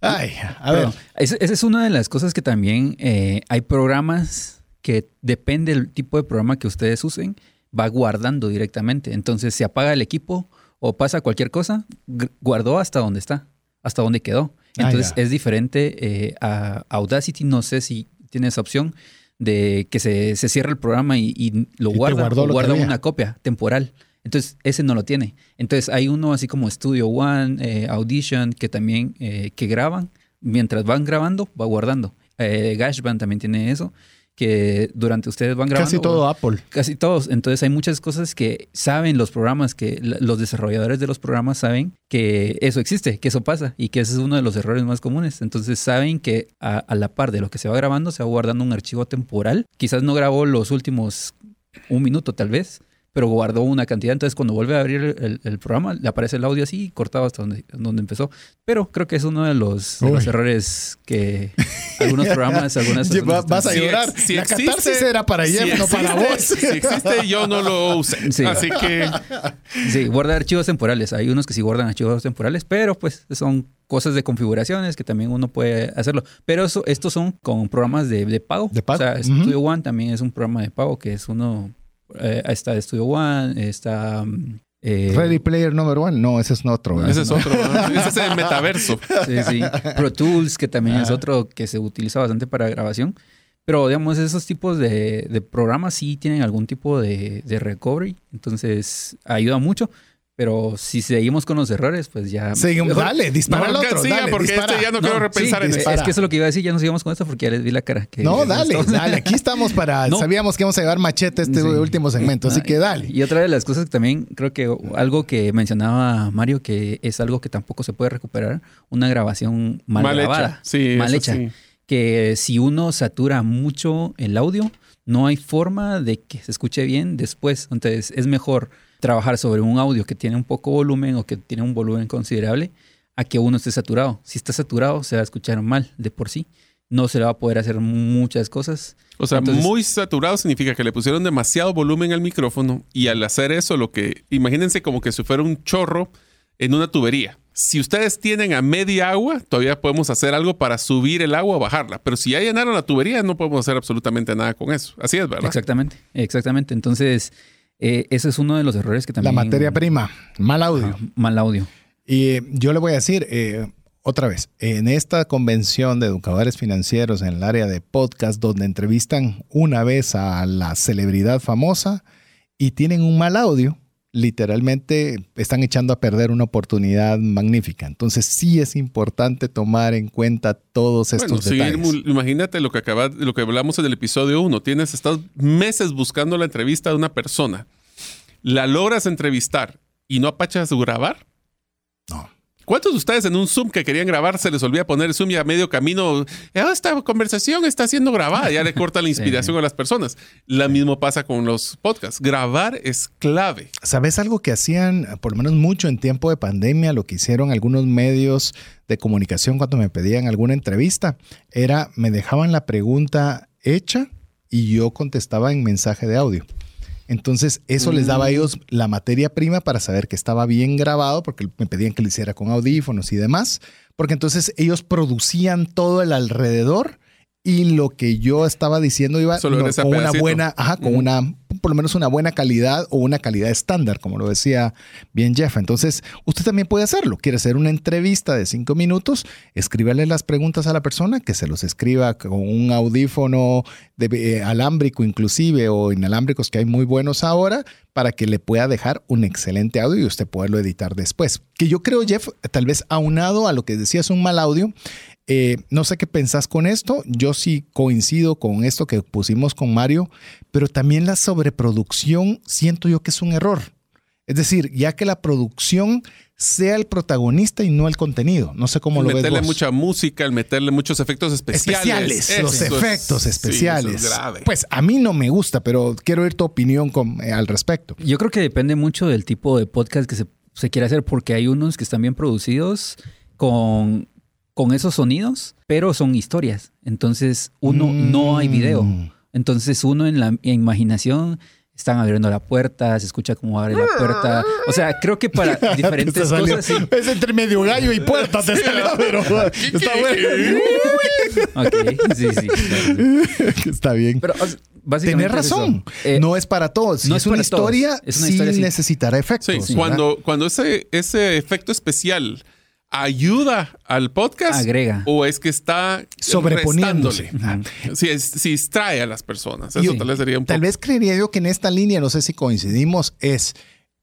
Ay, a ver, Pero esa esa es una de las cosas que también eh, hay programas que depende del tipo de programa que ustedes usen, va guardando directamente. Entonces se apaga el equipo o pasa cualquier cosa, gu- guardó hasta donde está, hasta donde quedó. Ah, Entonces es diferente eh, a Audacity, no sé si tiene esa opción de que se, se cierra el programa y, y lo Y guarda guardó lo guarda una copia temporal. Entonces, ese no lo tiene. Entonces, hay uno así como Studio One, eh, Audition, que también eh, que graban. Mientras van grabando, va guardando. Eh, GarageBand también tiene eso, que durante ustedes van grabando. casi todo Apple. Casi todos. Entonces hay muchas cosas que saben los programas, que los desarrolladores de los programas saben que eso existe, que eso pasa y que ese es uno de los errores más comunes. Entonces saben que a, a la par de lo que se va grabando, se va guardando un archivo temporal. Quizás no grabó los últimos un minuto tal vez, pero guardó una cantidad. Entonces, cuando vuelve a abrir el, el programa, le aparece el audio así, cortado hasta donde, donde empezó. Pero creo que es uno de los, de los errores que *laughs* algunos programas, algunas Va, Vas a llorar. Si, la existe, catarsis era para si Jeff, no para vos. Si existe, yo no lo usé. Sí. Así que Sí, guarda archivos temporales. Hay unos que sí guardan archivos temporales, pero pues son cosas de configuraciones que también uno puede hacerlo. Pero eso, estos son con programas de, de pago. De pago. O sea. Studio One también es un programa de pago que es uno. Eh, está Studio One, está. mm, eh, Ready Player Number One. No, ese es otro. ¿verdad? ese es otro. ¿no? *laughs* Ese es el metaverso. Sí, sí. Pro Tools, que también es otro que se utiliza bastante para grabación. Pero, digamos, esos tipos de, de programas sí tienen algún tipo de, de recovery. Entonces, ayuda mucho. Pero si seguimos con los errores, pues ya... Seguimos, dale, dispara al que otro. siga, dale, porque dispara. este ya no, quiero No, repensar sí, en dispara. eso. Es que eso es lo que iba a decir, ya no sigamos con esto porque ya les vi la cara. que- No, dale, esto- *laughs* dale. Aquí estamos para. No. Sabíamos que íbamos a llevar machete este Sí. último segmento, así que dale. Y otra de las cosas que también creo que algo que mencionaba Mario, que es algo que tampoco se puede recuperar, una grabación mal, Mal hecha. grabada, Sí, mal hecha. sí. Que si uno satura mucho el audio, no hay forma de que se escuche bien después. Entonces es mejor trabajar sobre un audio que tiene un poco volumen o que tiene un volumen considerable a que uno esté saturado. Si está saturado, se va a escuchar mal de por sí. No se le va a poder hacer muchas cosas. O sea, Entonces- muy saturado significa que le pusieron demasiado volumen al micrófono y al hacer eso, lo que imagínense como que si fuera un chorro en una tubería. Si ustedes tienen a media agua, todavía podemos hacer algo para subir el agua o bajarla. Pero si ya llenaron la tubería, no podemos hacer absolutamente nada con eso. Así es, ¿verdad? Exactamente, exactamente. Entonces, eh, ese es uno de los errores que La también... materia prima, mal audio. Mal audio. Y eh, yo le voy a decir, eh, otra vez, en esta convención de educadores financieros en el área de podcast, donde entrevistan una vez a la celebridad famosa y tienen un mal audio, literalmente están echando a perder una oportunidad magnífica. Entonces sí es importante tomar en cuenta todos estos Bueno, detalles. imagínate lo que acaba, lo que hablamos en el episodio 1. Tienes, estás meses buscando la entrevista de una persona. La logras entrevistar y no apachas grabar. No. ¿Cuántos de ustedes en un Zoom que querían grabar se les olvida poner el Zoom y a medio camino, "Ah, esta conversación está siendo grabada? Ya le corta la *laughs* inspiración a las personas. Lo mismo pasa con los podcasts. Grabar es clave. ¿Sabes algo que hacían, por lo menos mucho en tiempo de pandemia, lo que hicieron algunos medios de comunicación cuando me pedían alguna entrevista? Era, me dejaban la pregunta hecha y yo contestaba en mensaje de audio. Entonces, eso les daba a ellos la materia prima para saber que estaba bien grabado, porque me pedían que lo hiciera con audífonos y demás, porque entonces ellos producían todo el alrededor y lo que yo estaba diciendo iba Solo no, con una buena, ajá, con una, por lo menos una buena calidad o una calidad estándar, como lo decía bien Jeff. Entonces, usted también puede hacerlo. Quiere hacer una entrevista de cinco minutos, escríbale las preguntas a la persona, que se los escriba con un audífono de, eh, alámbrico inclusive o inalámbricos que hay muy buenos ahora para que le pueda dejar un excelente audio y usted poderlo editar después. Que yo creo, Jeff, tal vez aunado a lo que decías un mal audio, eh, no sé qué pensás con esto. Yo sí coincido con esto que pusimos con Mario, pero también la sobreproducción siento yo que es un error. Es decir, ya que la producción sea el protagonista y no el contenido. No sé cómo el lo ves meterle vos. mucha música, el meterle muchos efectos especiales. especiales, los Eso es- efectos sí, especiales. eso es grave. pues a mí no me gusta, pero quiero oír tu opinión con- eh, al respecto. Yo creo que depende mucho del tipo de podcast que se, se quiere hacer, porque hay unos que están bien producidos con, con esos sonidos, pero son historias. Entonces, uno no hay video. Mm. Entonces, uno en la imaginación están abriendo la puerta, se escucha cómo abre la puerta. O sea, creo que para *laughs* diferentes cosas. sí. Es entre medio gallo y puerta, te salió, pero *laughs* está bueno. Ok, sí, sí. claro. *laughs* está bien. Pero o sea, básicamente. Tienes es eso. razón. Eh, no es para todos. Si no es, es una para todos. historia, Es una sí historia, sí. necesitará efectos. Cuando, cuando ese, ese efecto especial ayuda al podcast Agrega. o es que está Sobreponiéndose. Si, es- si distrae a las personas. Eso Y- tal vez sería un Tal poco. vez creería yo que en esta línea, no sé si coincidimos, es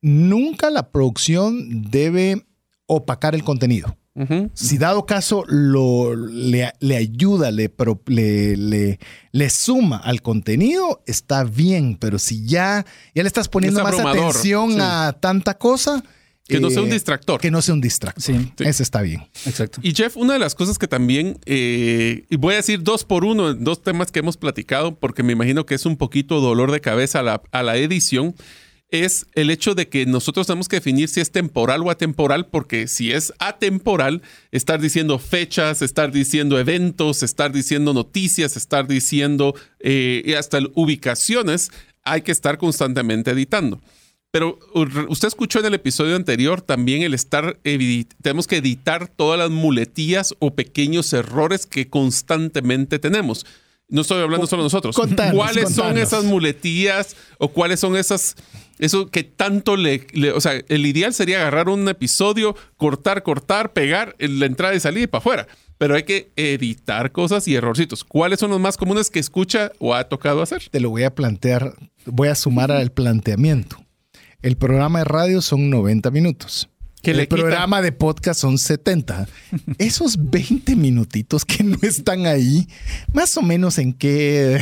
nunca la producción debe opacar el contenido. Si dado caso lo, le, le ayuda, le, pro- le, le- le suma al contenido, está bien, pero si ya, ya le estás poniendo Es más atención sí. a tanta cosa, Que no sea un eh, distractor. Que no sea un distractor. Sí. Sí. Ese está bien. Exacto. Y Jeff, una de las cosas que también, eh, y voy a decir dos por uno, dos temas que hemos platicado, porque me imagino que es un poquito dolor de cabeza a la, a la edición. es el hecho de que nosotros tenemos que definir si es temporal o atemporal, porque si es atemporal, estar diciendo fechas, estar diciendo eventos, estar diciendo noticias, estar diciendo eh, hasta ubicaciones, hay que estar constantemente editando. Pero usted escuchó en el episodio anterior también el estar, tenemos que editar todas las muletillas o pequeños errores que constantemente tenemos. No estoy hablando solo nosotros. ¿Cuáles son esas muletillas o cuáles son esas, eso que tanto le, o sea, el ideal sería agarrar un episodio, cortar, cortar, pegar en la entrada y salir y para afuera. Pero hay que editar cosas y errorcitos. ¿Cuáles son los más comunes que escucha o ha tocado hacer? Te lo voy a plantear, voy a sumar al planteamiento. El programa de radio son 90 minutos el programa de podcast son 70. *laughs* Esos 20 minutitos que no están ahí, más o menos en qué,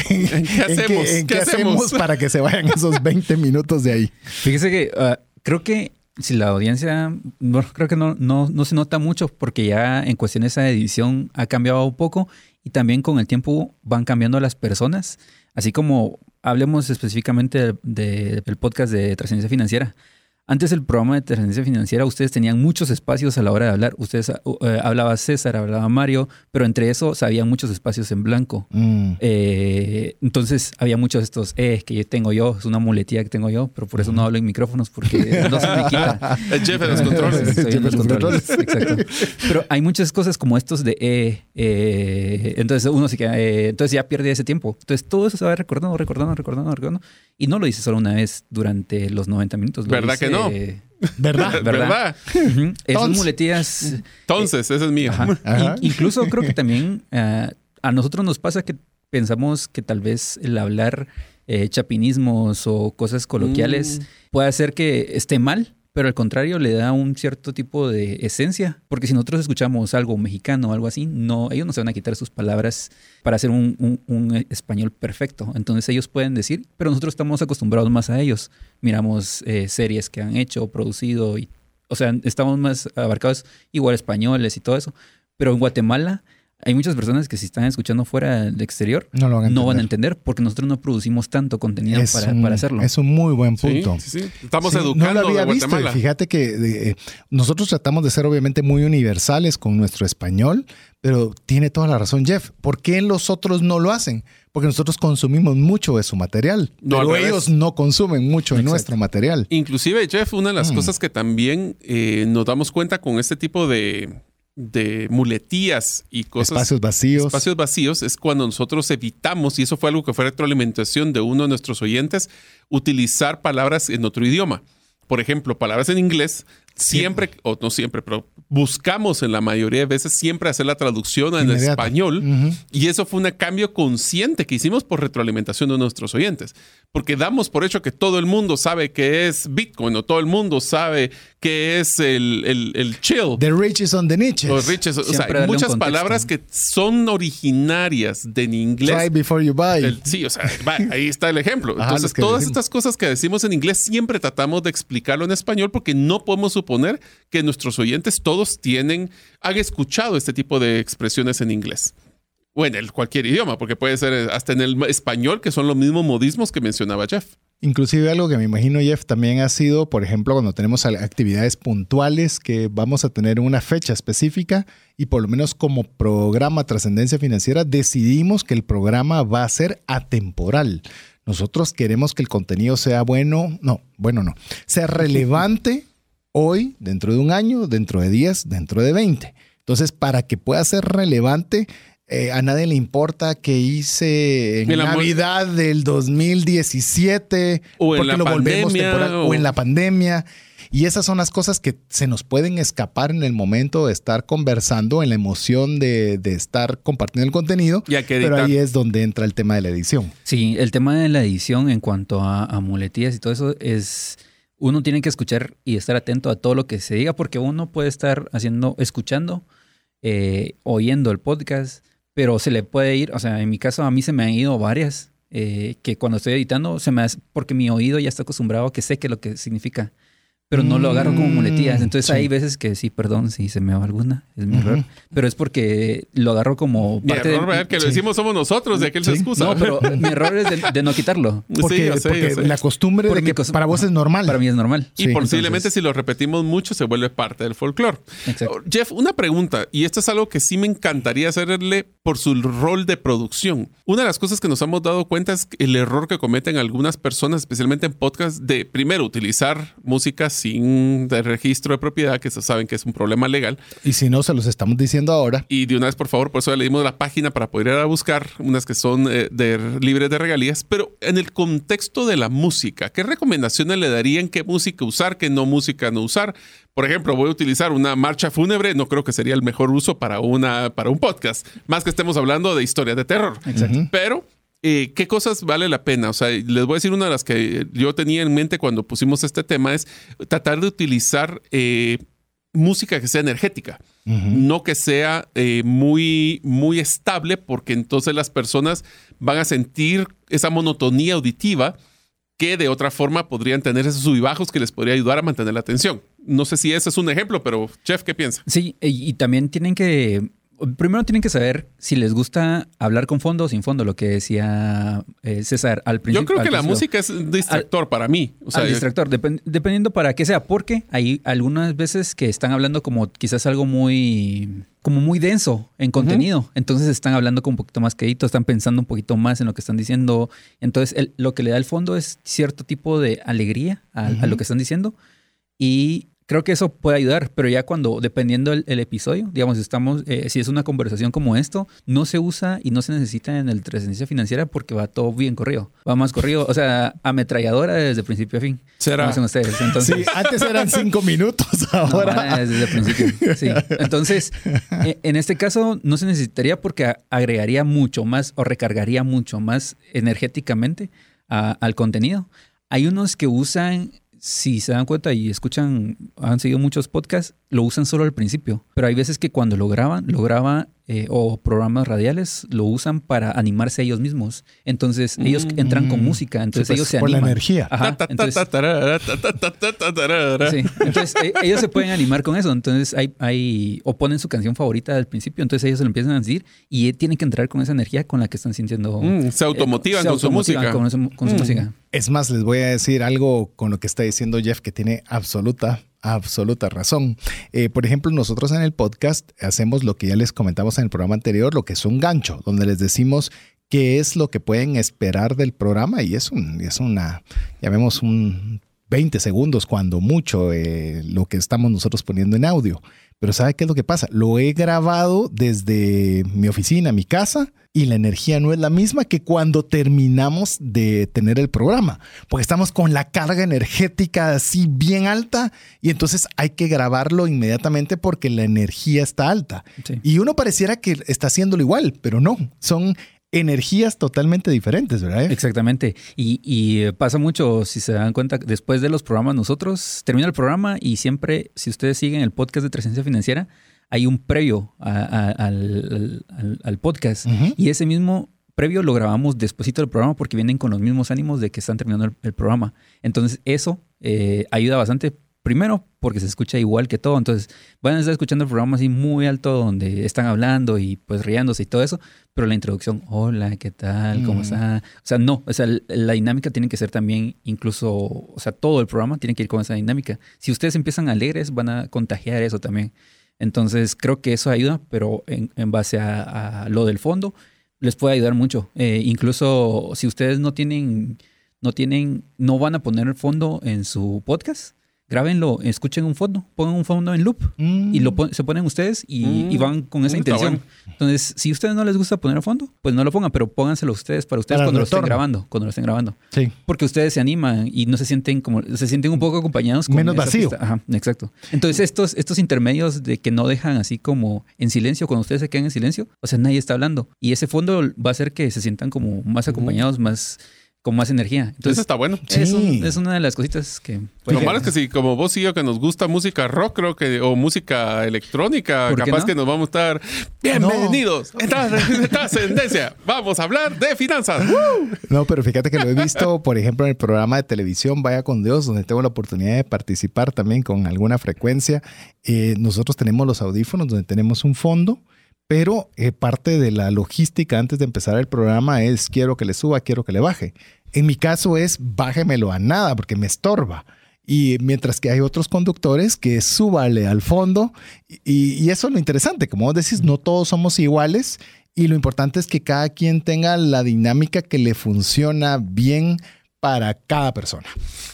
qué hacemos, para que se vayan esos 20 minutos de ahí. Fíjese que ah, creo que si la audiencia, bueno, creo que no, no, no se nota mucho porque ya en cuestiones de edición ha cambiado un poco y también con el tiempo van cambiando las personas, así como hablemos específicamente del podcast de trascendencia financiera. Antes el programa de tendencia financiera, ustedes tenían muchos espacios a la hora de hablar. Ustedes eh, hablaba César, hablaba Mario, pero entre eso había muchos espacios en blanco. Mm. Eh, entonces había muchos de estos, eh, que yo tengo yo, es una muletilla que tengo yo, pero por eso no hablo en micrófonos porque no se me *laughs* quita. El jefe de los controles. Estoy en los controles. Exacto. Pero hay muchas cosas como estos de eh, eh entonces uno sí que, eh, entonces ya pierde ese tiempo. Entonces todo eso se va recordando, recordando, recordando, recordando. Y no lo dice solo una vez durante los 90 minutos. ¿Verdad que no? ¿Verdad? *laughs* ¿Verdad? *laughs* Esas muletillas. Entonces, ese es mío. incluso creo que también eh, a nosotros nos pasa que pensamos que tal vez el hablar eh, chapinismos o cosas coloquiales mm. puede hacer que esté mal pero al contrario le da un cierto tipo de esencia, porque si nosotros escuchamos algo mexicano o algo así, no, ellos no se van a quitar sus palabras para hacer un, español perfecto. Entonces ellos pueden decir, pero nosotros estamos acostumbrados más a ellos. Miramos eh, series que han hecho, producido, y, o sea, estamos más abarcados igual españoles y todo eso. Pero en Guatemala hay muchas personas que si están escuchando fuera del exterior no, van, a entender porque nosotros no producimos tanto contenido para, hacerlo. Es un muy buen punto. Estamos educando. No lo había visto. Fíjate que eh, nosotros tratamos de ser obviamente muy universales con nuestro español, pero tiene toda la razón Jeff. ¿Por qué los otros no lo hacen? Porque nosotros consumimos mucho de su material, pero ellos no consumen mucho de nuestro material. Inclusive, Jeff, una de las mm. cosas que también eh, nos damos cuenta con este tipo de de muletías y cosas. Espacios vacíos. Espacios vacíos es cuando nosotros evitamos, y eso fue algo que fue retroalimentación de uno de nuestros oyentes, utilizar palabras en otro idioma. Por ejemplo, palabras en inglés siempre, o no siempre, pero buscamos en la mayoría de veces siempre hacer la traducción en español. Y eso fue un cambio consciente que hicimos por retroalimentación de nuestros oyentes. Porque damos por hecho que todo el mundo sabe que es Bitcoin o todo el mundo sabe que es el, el, chill. The riches on the niches. Los riches. O sea, hay muchas palabras que son originarias de en inglés. Try before you buy. sí, o sea, ahí está el ejemplo. Entonces, todas estas cosas que decimos en inglés siempre tratamos de explicarlo en español porque no podemos suponer que nuestros oyentes todos tienen, han escuchado este tipo de expresiones en inglés. O en el, cualquier idioma, porque puede ser hasta en el español, que son los mismos modismos que mencionaba Jeff. Inclusive algo que me imagino, Jeff, también ha sido, por ejemplo, cuando tenemos actividades puntuales que vamos a tener una fecha específica y por lo menos como programa Trascendencia Financiera decidimos que el programa va a ser atemporal. Nosotros queremos que el contenido sea bueno, no, bueno no, sea relevante *laughs* hoy, dentro de un año, dentro de 10, dentro de 20. Entonces, para que pueda ser relevante, eh, a nadie le importa que hice en, Navidad del 2017 o en la lo pandemia, o... en la pandemia. Y esas son las cosas que se nos pueden escapar en el momento de estar conversando, en la emoción de, estar compartiendo el contenido. pero ahí es donde entra el tema de la edición. Sí, el tema de la edición en cuanto a, a muletillas y todo eso es uno tiene que escuchar y estar atento a todo lo que se diga, porque uno puede estar haciendo, escuchando, eh, oyendo el podcast, pero se le puede ir, o sea, en mi caso a mí se me han ido varias, eh, que cuando estoy editando se me hace, porque mi oído ya está acostumbrado a que sé que lo que significa. Pero no lo agarro como muletillas. Mm, Entonces sí. hay veces que sí, perdón si se me va alguna, es mi error. Pero es porque lo agarro como Mi parte error, de- que lo sí. decimos somos nosotros, de aquel se excusa. No, pero mi *laughs* error es de, de no quitarlo. Porque, Sí, yo sé, yo porque sé. la costumbre Porque de que cos- para vos es normal. Para mí es normal. Y Sí, posiblemente entonces- si lo repetimos mucho se vuelve parte del folclore. Exacto. Jeff, una pregunta, y esto es algo que sí me encantaría hacerle por su rol de producción. Una de las cosas que nos hemos dado cuenta es el error que cometen algunas personas, especialmente en podcast, de primero utilizar música sin registro de propiedad, que saben que es un problema legal. Y si no, se los estamos diciendo ahora. Y de una vez, por favor, por eso le dimos la página para poder ir a buscar unas que son eh, de, libres de regalías. Pero en el contexto de la música, ¿qué recomendaciones le darían? ¿Qué música usar? ¿Qué no música no usar? Por ejemplo, voy a utilizar una marcha fúnebre. No creo que sería el mejor uso para, una, para un podcast. Más que estemos hablando de historias de terror. Exacto. Pero, eh, ¿qué cosas vale la pena? O sea, les voy a decir una de las que yo tenía en mente cuando pusimos este tema es tratar de utilizar eh, música que sea energética. No que sea eh, muy, muy estable, porque entonces las personas van a sentir esa monotonía auditiva que de otra forma podrían tener esos subibajos que les podría ayudar a mantener la atención. No sé si ese es un ejemplo, pero Chef, ¿qué piensa? Sí, y, y también tienen que. Primero tienen que saber si les gusta hablar con fondo o sin fondo, lo que decía eh, César al principio. Yo creo al que la música es un distractor para mí. O sea, al distractor, depen- dependiendo para qué sea, porque hay algunas veces que están hablando como quizás algo muy como muy denso en contenido, entonces están hablando con un poquito más quedito, están pensando un poquito más en lo que están diciendo, entonces el- lo que le da el fondo es cierto tipo de alegría a, a lo que están diciendo y creo que eso puede ayudar, pero ya cuando, dependiendo el, el episodio, digamos, estamos, eh, si es una conversación como esto, no se usa y no se necesita en el trascendencia financiera porque va todo bien corrido, va más corrido, o sea, ametralladora desde principio a fin. Será. Como dicen ustedes. Entonces, Sí, antes eran cinco minutos, *laughs* ahora. desde el principio. Sí. Entonces, e- en este caso no se necesitaría porque agregaría mucho más o recargaría mucho más energéticamente a- al contenido. Hay unos que usan, si se dan cuenta y escuchan, han seguido muchos podcasts, lo usan solo al principio. Pero hay veces que cuando lo graban, lo graban eh, o programas radiales lo usan para animarse a ellos mismos. Entonces, ellos entran con música, entonces pues, ellos se por la animan. energía. Ajá, entonces-. Sí, ellos se pueden animar con eso. Entonces hay, hay, o ponen su canción favorita al principio, entonces ellos se lo empiezan a decir y eh, tienen que entrar con esa energía con la que están sintiendo. Mm, se automotivan se con su automotivan música. Con, su- con su Mm. música. Es más, les voy a decir algo con lo que está diciendo Jeff que tiene absoluta, absoluta razón. Eh, por ejemplo, nosotros en el podcast hacemos lo que ya les comentamos en el programa anterior, lo que es un gancho, donde les decimos qué es lo que pueden esperar del programa y es, un, es una, llamemos un 20 segundos cuando mucho eh, lo que estamos nosotros poniendo en audio. Pero ¿sabe qué es lo que pasa? Lo he grabado desde mi oficina, mi casa, y la energía no es la misma que cuando terminamos de tener el programa, porque estamos con la carga energética así bien alta y entonces hay que grabarlo inmediatamente porque la energía está alta. Sí. Y uno pareciera que está haciéndolo igual, pero no, son energías totalmente diferentes, ¿verdad? Exactamente. Y, y, eh, pasa mucho, si se dan cuenta, después de los programas, nosotros termina el programa y siempre, si ustedes siguen el podcast de Presencia Financiera, hay un previo a- a- al, al- al podcast. Y ese mismo previo lo grabamos despuesito del programa porque vienen con los mismos ánimos de que están terminando el, el programa. Entonces, eso eh, ayuda bastante. Primero, porque se escucha igual que todo. Entonces, van a estar escuchando el programa así muy alto donde están hablando y pues riéndose y todo eso. Pero la introducción, hola, ¿qué tal? ¿Cómo Mm. está? O sea, no. O sea, la dinámica tiene que ser también incluso, o sea, todo el programa tiene que ir con esa dinámica. Si ustedes empiezan alegres, van a contagiar eso también. Entonces, creo que eso ayuda, pero en, en base a, lo del fondo, les puede ayudar mucho. Eh, incluso si ustedes no tienen, no tienen, no van a poner el fondo en su podcast, grábenlo, escuchen un fondo, pongan un fondo en loop y lo pon- se ponen ustedes y, Mm. y van con esa Mm, intención. bueno. Entonces, si a ustedes no les gusta poner el fondo, pues no lo pongan, pero pónganselo ustedes para ustedes Para cuando lo estén grabando, cuando lo estén grabando. Sí. Porque ustedes se animan y no se sienten como, se sienten un poco acompañados. con Menos vacío. pista. Ajá, exacto. Entonces estos, estos intermedios de que no dejan así como en silencio, cuando ustedes se quedan en silencio, o sea, nadie está hablando. Y ese fondo va a hacer que se sientan como más acompañados, más con más energía. Entonces, Eso está bueno. es, un- Sí. es una de las cositas que... Lo malo es que si como vos y yo que nos gusta música rock, creo que, o música electrónica, ¿Por qué capaz no? que nos vamos a estar bienvenidos en Tras- en Trascendencia. Vamos a hablar de finanzas. *laughs* No, pero fíjate que lo he visto, por ejemplo, en el programa de televisión Vaya con Dios, donde tengo la oportunidad de participar también con alguna frecuencia. Eh, nosotros tenemos los audífonos donde tenemos un fondo, pero eh, parte de la logística antes de empezar el programa es quiero que le suba, quiero que le baje. En mi caso es bájemelo a nada porque me estorba. Y mientras que hay otros conductores que súbale al fondo. Y, y eso es lo interesante. Como vos decís, no todos somos iguales. Y lo importante es que cada quien tenga la dinámica que le funciona bien para cada persona.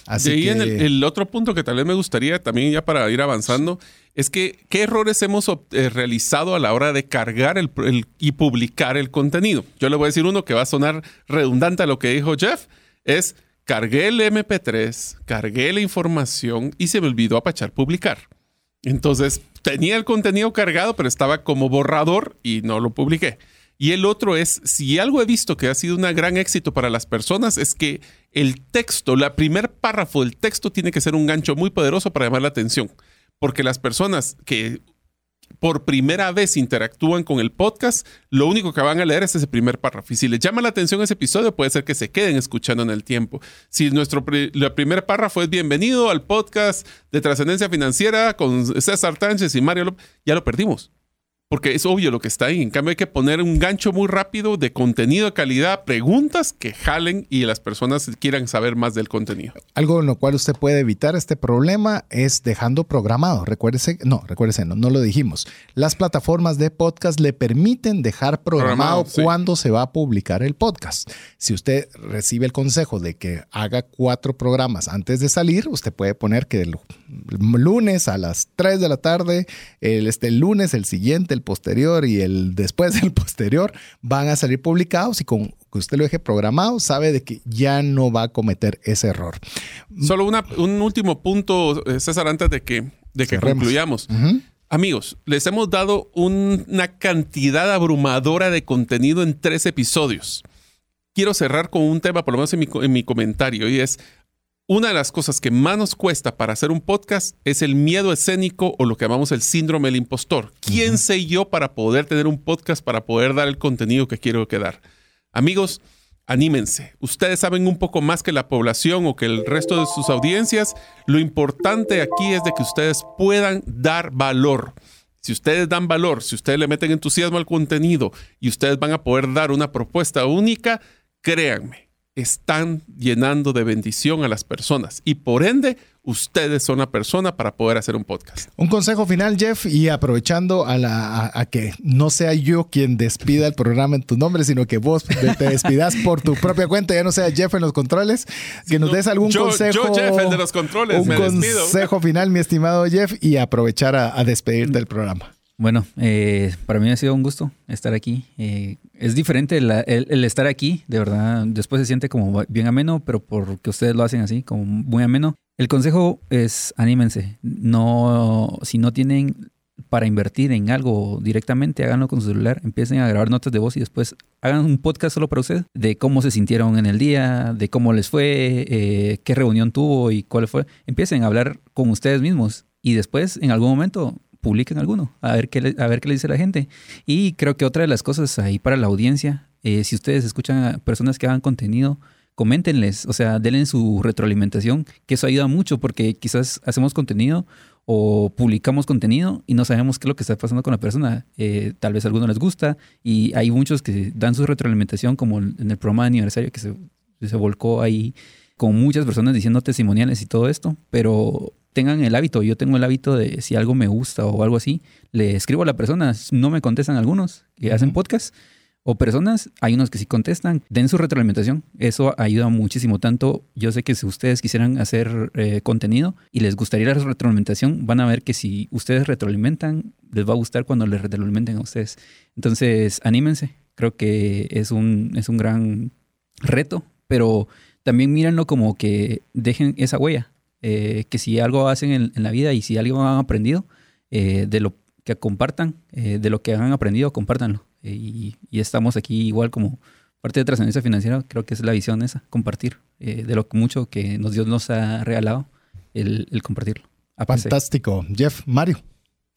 Así de ahí que en el, el otro punto que tal vez me gustaría también ya para ir avanzando es que qué errores hemos eh, realizado a la hora de cargar el, el- y publicar el contenido. Yo le voy a decir uno que va a sonar redundante a lo que dijo Jeff, es cargué el MP3, cargué la información y se me olvidó apachar publicar. Entonces tenía el contenido cargado, pero estaba como borrador y no lo publiqué. Y el otro es, si algo he visto que ha sido un gran éxito para las personas, es que el texto, la primer párrafo del texto tiene que ser un gancho muy poderoso para llamar la atención. Porque las personas que por primera vez interactúan con el podcast, lo único que van a leer es ese primer párrafo. Y si les llama la atención ese episodio, puede ser que se queden escuchando en el tiempo. Si nuestro la primer párrafo es bienvenido al podcast de trascendencia financiera con César Tánchez y Mario López, ya lo perdimos. Porque es obvio lo que está ahí. En cambio, hay que poner un gancho muy rápido de contenido de calidad, preguntas que jalen y las personas quieran saber más del contenido. algo en lo cual usted puede evitar este problema es dejando programado. Recuérdese, no, recuérdese, no, no lo dijimos. Las plataformas de podcast le permiten dejar programado Programado, sí. cuándo se va a publicar el podcast. Si usted recibe el consejo de que haga cuatro programas antes de salir, usted puede poner que el lunes a las 3 de la tarde, el, este, el lunes, el siguiente, el posterior y el después del *laughs* posterior van a salir publicados y con que usted lo deje programado, sabe de que ya no va a cometer ese error. Solo una- un último punto, eh, César, antes de que, de que Cerremos. concluyamos. Amigos, les hemos dado un- una cantidad abrumadora de contenido en tres episodios. Quiero cerrar con un tema, por lo menos en mi, en mi comentario, y es una de las cosas que más nos cuesta para hacer un podcast es el miedo escénico o lo que llamamos el síndrome del impostor. ¿Quién sé yo para poder tener un podcast, para poder dar el contenido que quiero que dar? Amigos, anímense. Ustedes saben un poco más que la población o que el resto de sus audiencias. Lo importante aquí es de que ustedes puedan dar valor. Si ustedes dan valor, si ustedes le meten entusiasmo al contenido y ustedes van a poder dar una propuesta única, créanme, están llenando de bendición a las personas y por ende ustedes son la persona para poder hacer un podcast. Un consejo final, Jeff, y aprovechando a, la, a, a que no sea yo quien despida el programa en tu nombre, sino que vos te *laughs* despidas por tu propia cuenta, ya no sea Jeff en los controles, que nos des algún Yo- consejo. yo, Jeff, el de los controles, Un me despido. consejo final, mi estimado Jeff, y aprovechar a, a despedirte del programa. Bueno, eh, para mí ha sido un gusto estar aquí. Eh, es diferente el estar aquí, de verdad. Después se siente como bien ameno, pero porque ustedes lo hacen así, como muy ameno. El consejo es anímense. No, si no tienen para invertir en algo directamente, háganlo con su celular, empiecen a grabar notas de voz y después hagan un podcast solo para ustedes, de cómo se sintieron en el día, de cómo les fue, eh, qué reunión tuvo y cuál fue. Empiecen a hablar con ustedes mismos y después en algún momento publiquen alguno, a ver qué le, a ver qué le dice la gente. Y creo que otra de las cosas ahí para la audiencia, eh, si ustedes escuchan a personas que hagan contenido, coméntenles, o sea, denle su retroalimentación, que eso ayuda mucho porque quizás hacemos contenido o publicamos contenido y no sabemos qué es lo que está pasando con la persona. Eh, tal vez a les gusta y hay muchos que dan su retroalimentación, como en el programa de aniversario que se, se volcó ahí con muchas personas diciendo testimoniales y todo esto, pero tengan el hábito, yo tengo el hábito de si algo me gusta o algo así, le escribo a la persona, no me contestan algunos que hacen podcast o personas, hay unos que sí contestan, den su retroalimentación, eso ayuda muchísimo, tanto yo sé que si ustedes quisieran hacer eh, contenido y les gustaría la retroalimentación, van a ver que si ustedes retroalimentan, les va a gustar cuando les retroalimenten a ustedes. Entonces, anímense, creo que es un, es un gran reto, pero también mírenlo como que dejen esa huella, eh, que si algo hacen en, en, la vida y si algo han aprendido, eh, de lo que compartan, eh, de lo que han aprendido, compártanlo. y, y, estamos aquí igual como parte de trascendencia financiera creo que es la visión esa, compartir eh, de lo mucho que nos, Dios nos ha regalado, el, el compartirlo. APC. Fantástico. Jeff, Mario.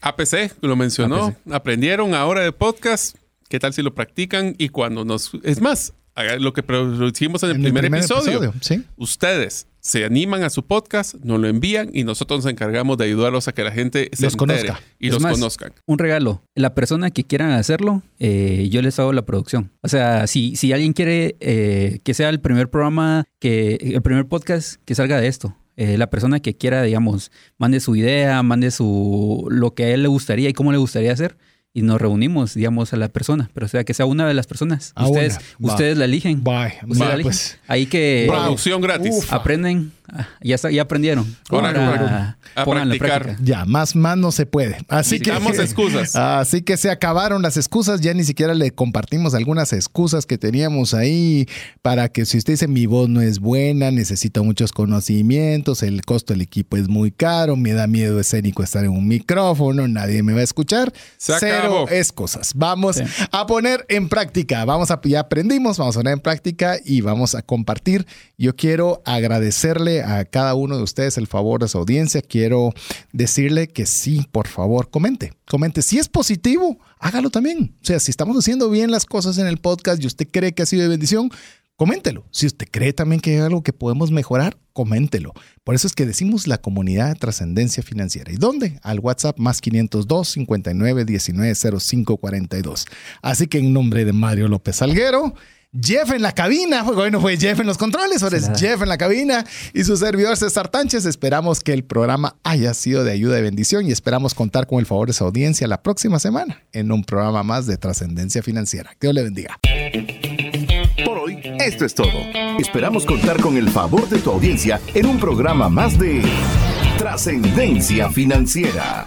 APC, lo mencionó. APC. Aprendieron ahora de podcast. ¿Qué tal si lo practican? Y cuando nos... Es más, lo que producimos en el, primer, episodio. Sí. Ustedes se animan a su podcast, nos lo envían y nosotros nos encargamos de ayudarlos a que la gente se Los entere conozca. y Es los más, conozcan. Un regalo. La persona que quieran hacerlo, eh, yo les hago la producción. O sea, si, si alguien quiere eh, que sea el primer programa, que el primer podcast que salga de esto, eh, la persona que quiera, digamos, mande su idea, mande su lo que a él le gustaría y cómo le gustaría hacer. Y nos reunimos, digamos, a la persona. Pero o sea, que sea una de las personas. Ah, ustedes, una. Ustedes la eligen. Bye. Ustedes Va, la eligen. pues. Ahí que Producción gratis. Uf. aprenden. Ah, Ya, está, ya aprendieron. Ahora, Ahora, a en practicar. práctica. Ya, más, más no se puede. Así que. Necesitamos *laughs* excusas. Así que se acabaron las excusas. Ya ni siquiera le compartimos algunas excusas que teníamos ahí para que si usted dice mi voz no es buena, necesito muchos conocimientos, el costo del equipo es muy caro, me da miedo escénico estar en un micrófono, nadie me va a escuchar. Se Cero acabó. excusas. Vamos Sí. a poner en práctica. Vamos a, ya aprendimos, vamos a poner en práctica y vamos a compartir. Yo quiero agradecerle a cada uno de ustedes el favor de su audiencia. Quiero decirle que sí, por favor, comente. Comente. Si es positivo, hágalo también. O sea, si estamos haciendo bien las cosas en el podcast y usted cree que ha sido de bendición, coméntelo. Si usted cree también que hay algo que podemos mejorar, coméntelo. Por eso es que decimos la comunidad de trascendencia financiera. ¿Y dónde? Al WhatsApp más 502 59 19 05 42. Así que en nombre de Mario López Salguero, Jeff en la cabina, hoy no fue Jeff en los controles, ahora es. Jeff en la cabina y su servidor César Tánchez. Esperamos que el programa haya sido de ayuda y bendición y esperamos contar con el favor de su audiencia la próxima semana en un programa más de trascendencia financiera. Que Dios le bendiga. Por hoy, esto es todo. Esperamos contar con el favor de tu audiencia en un programa más de Trascendencia Financiera.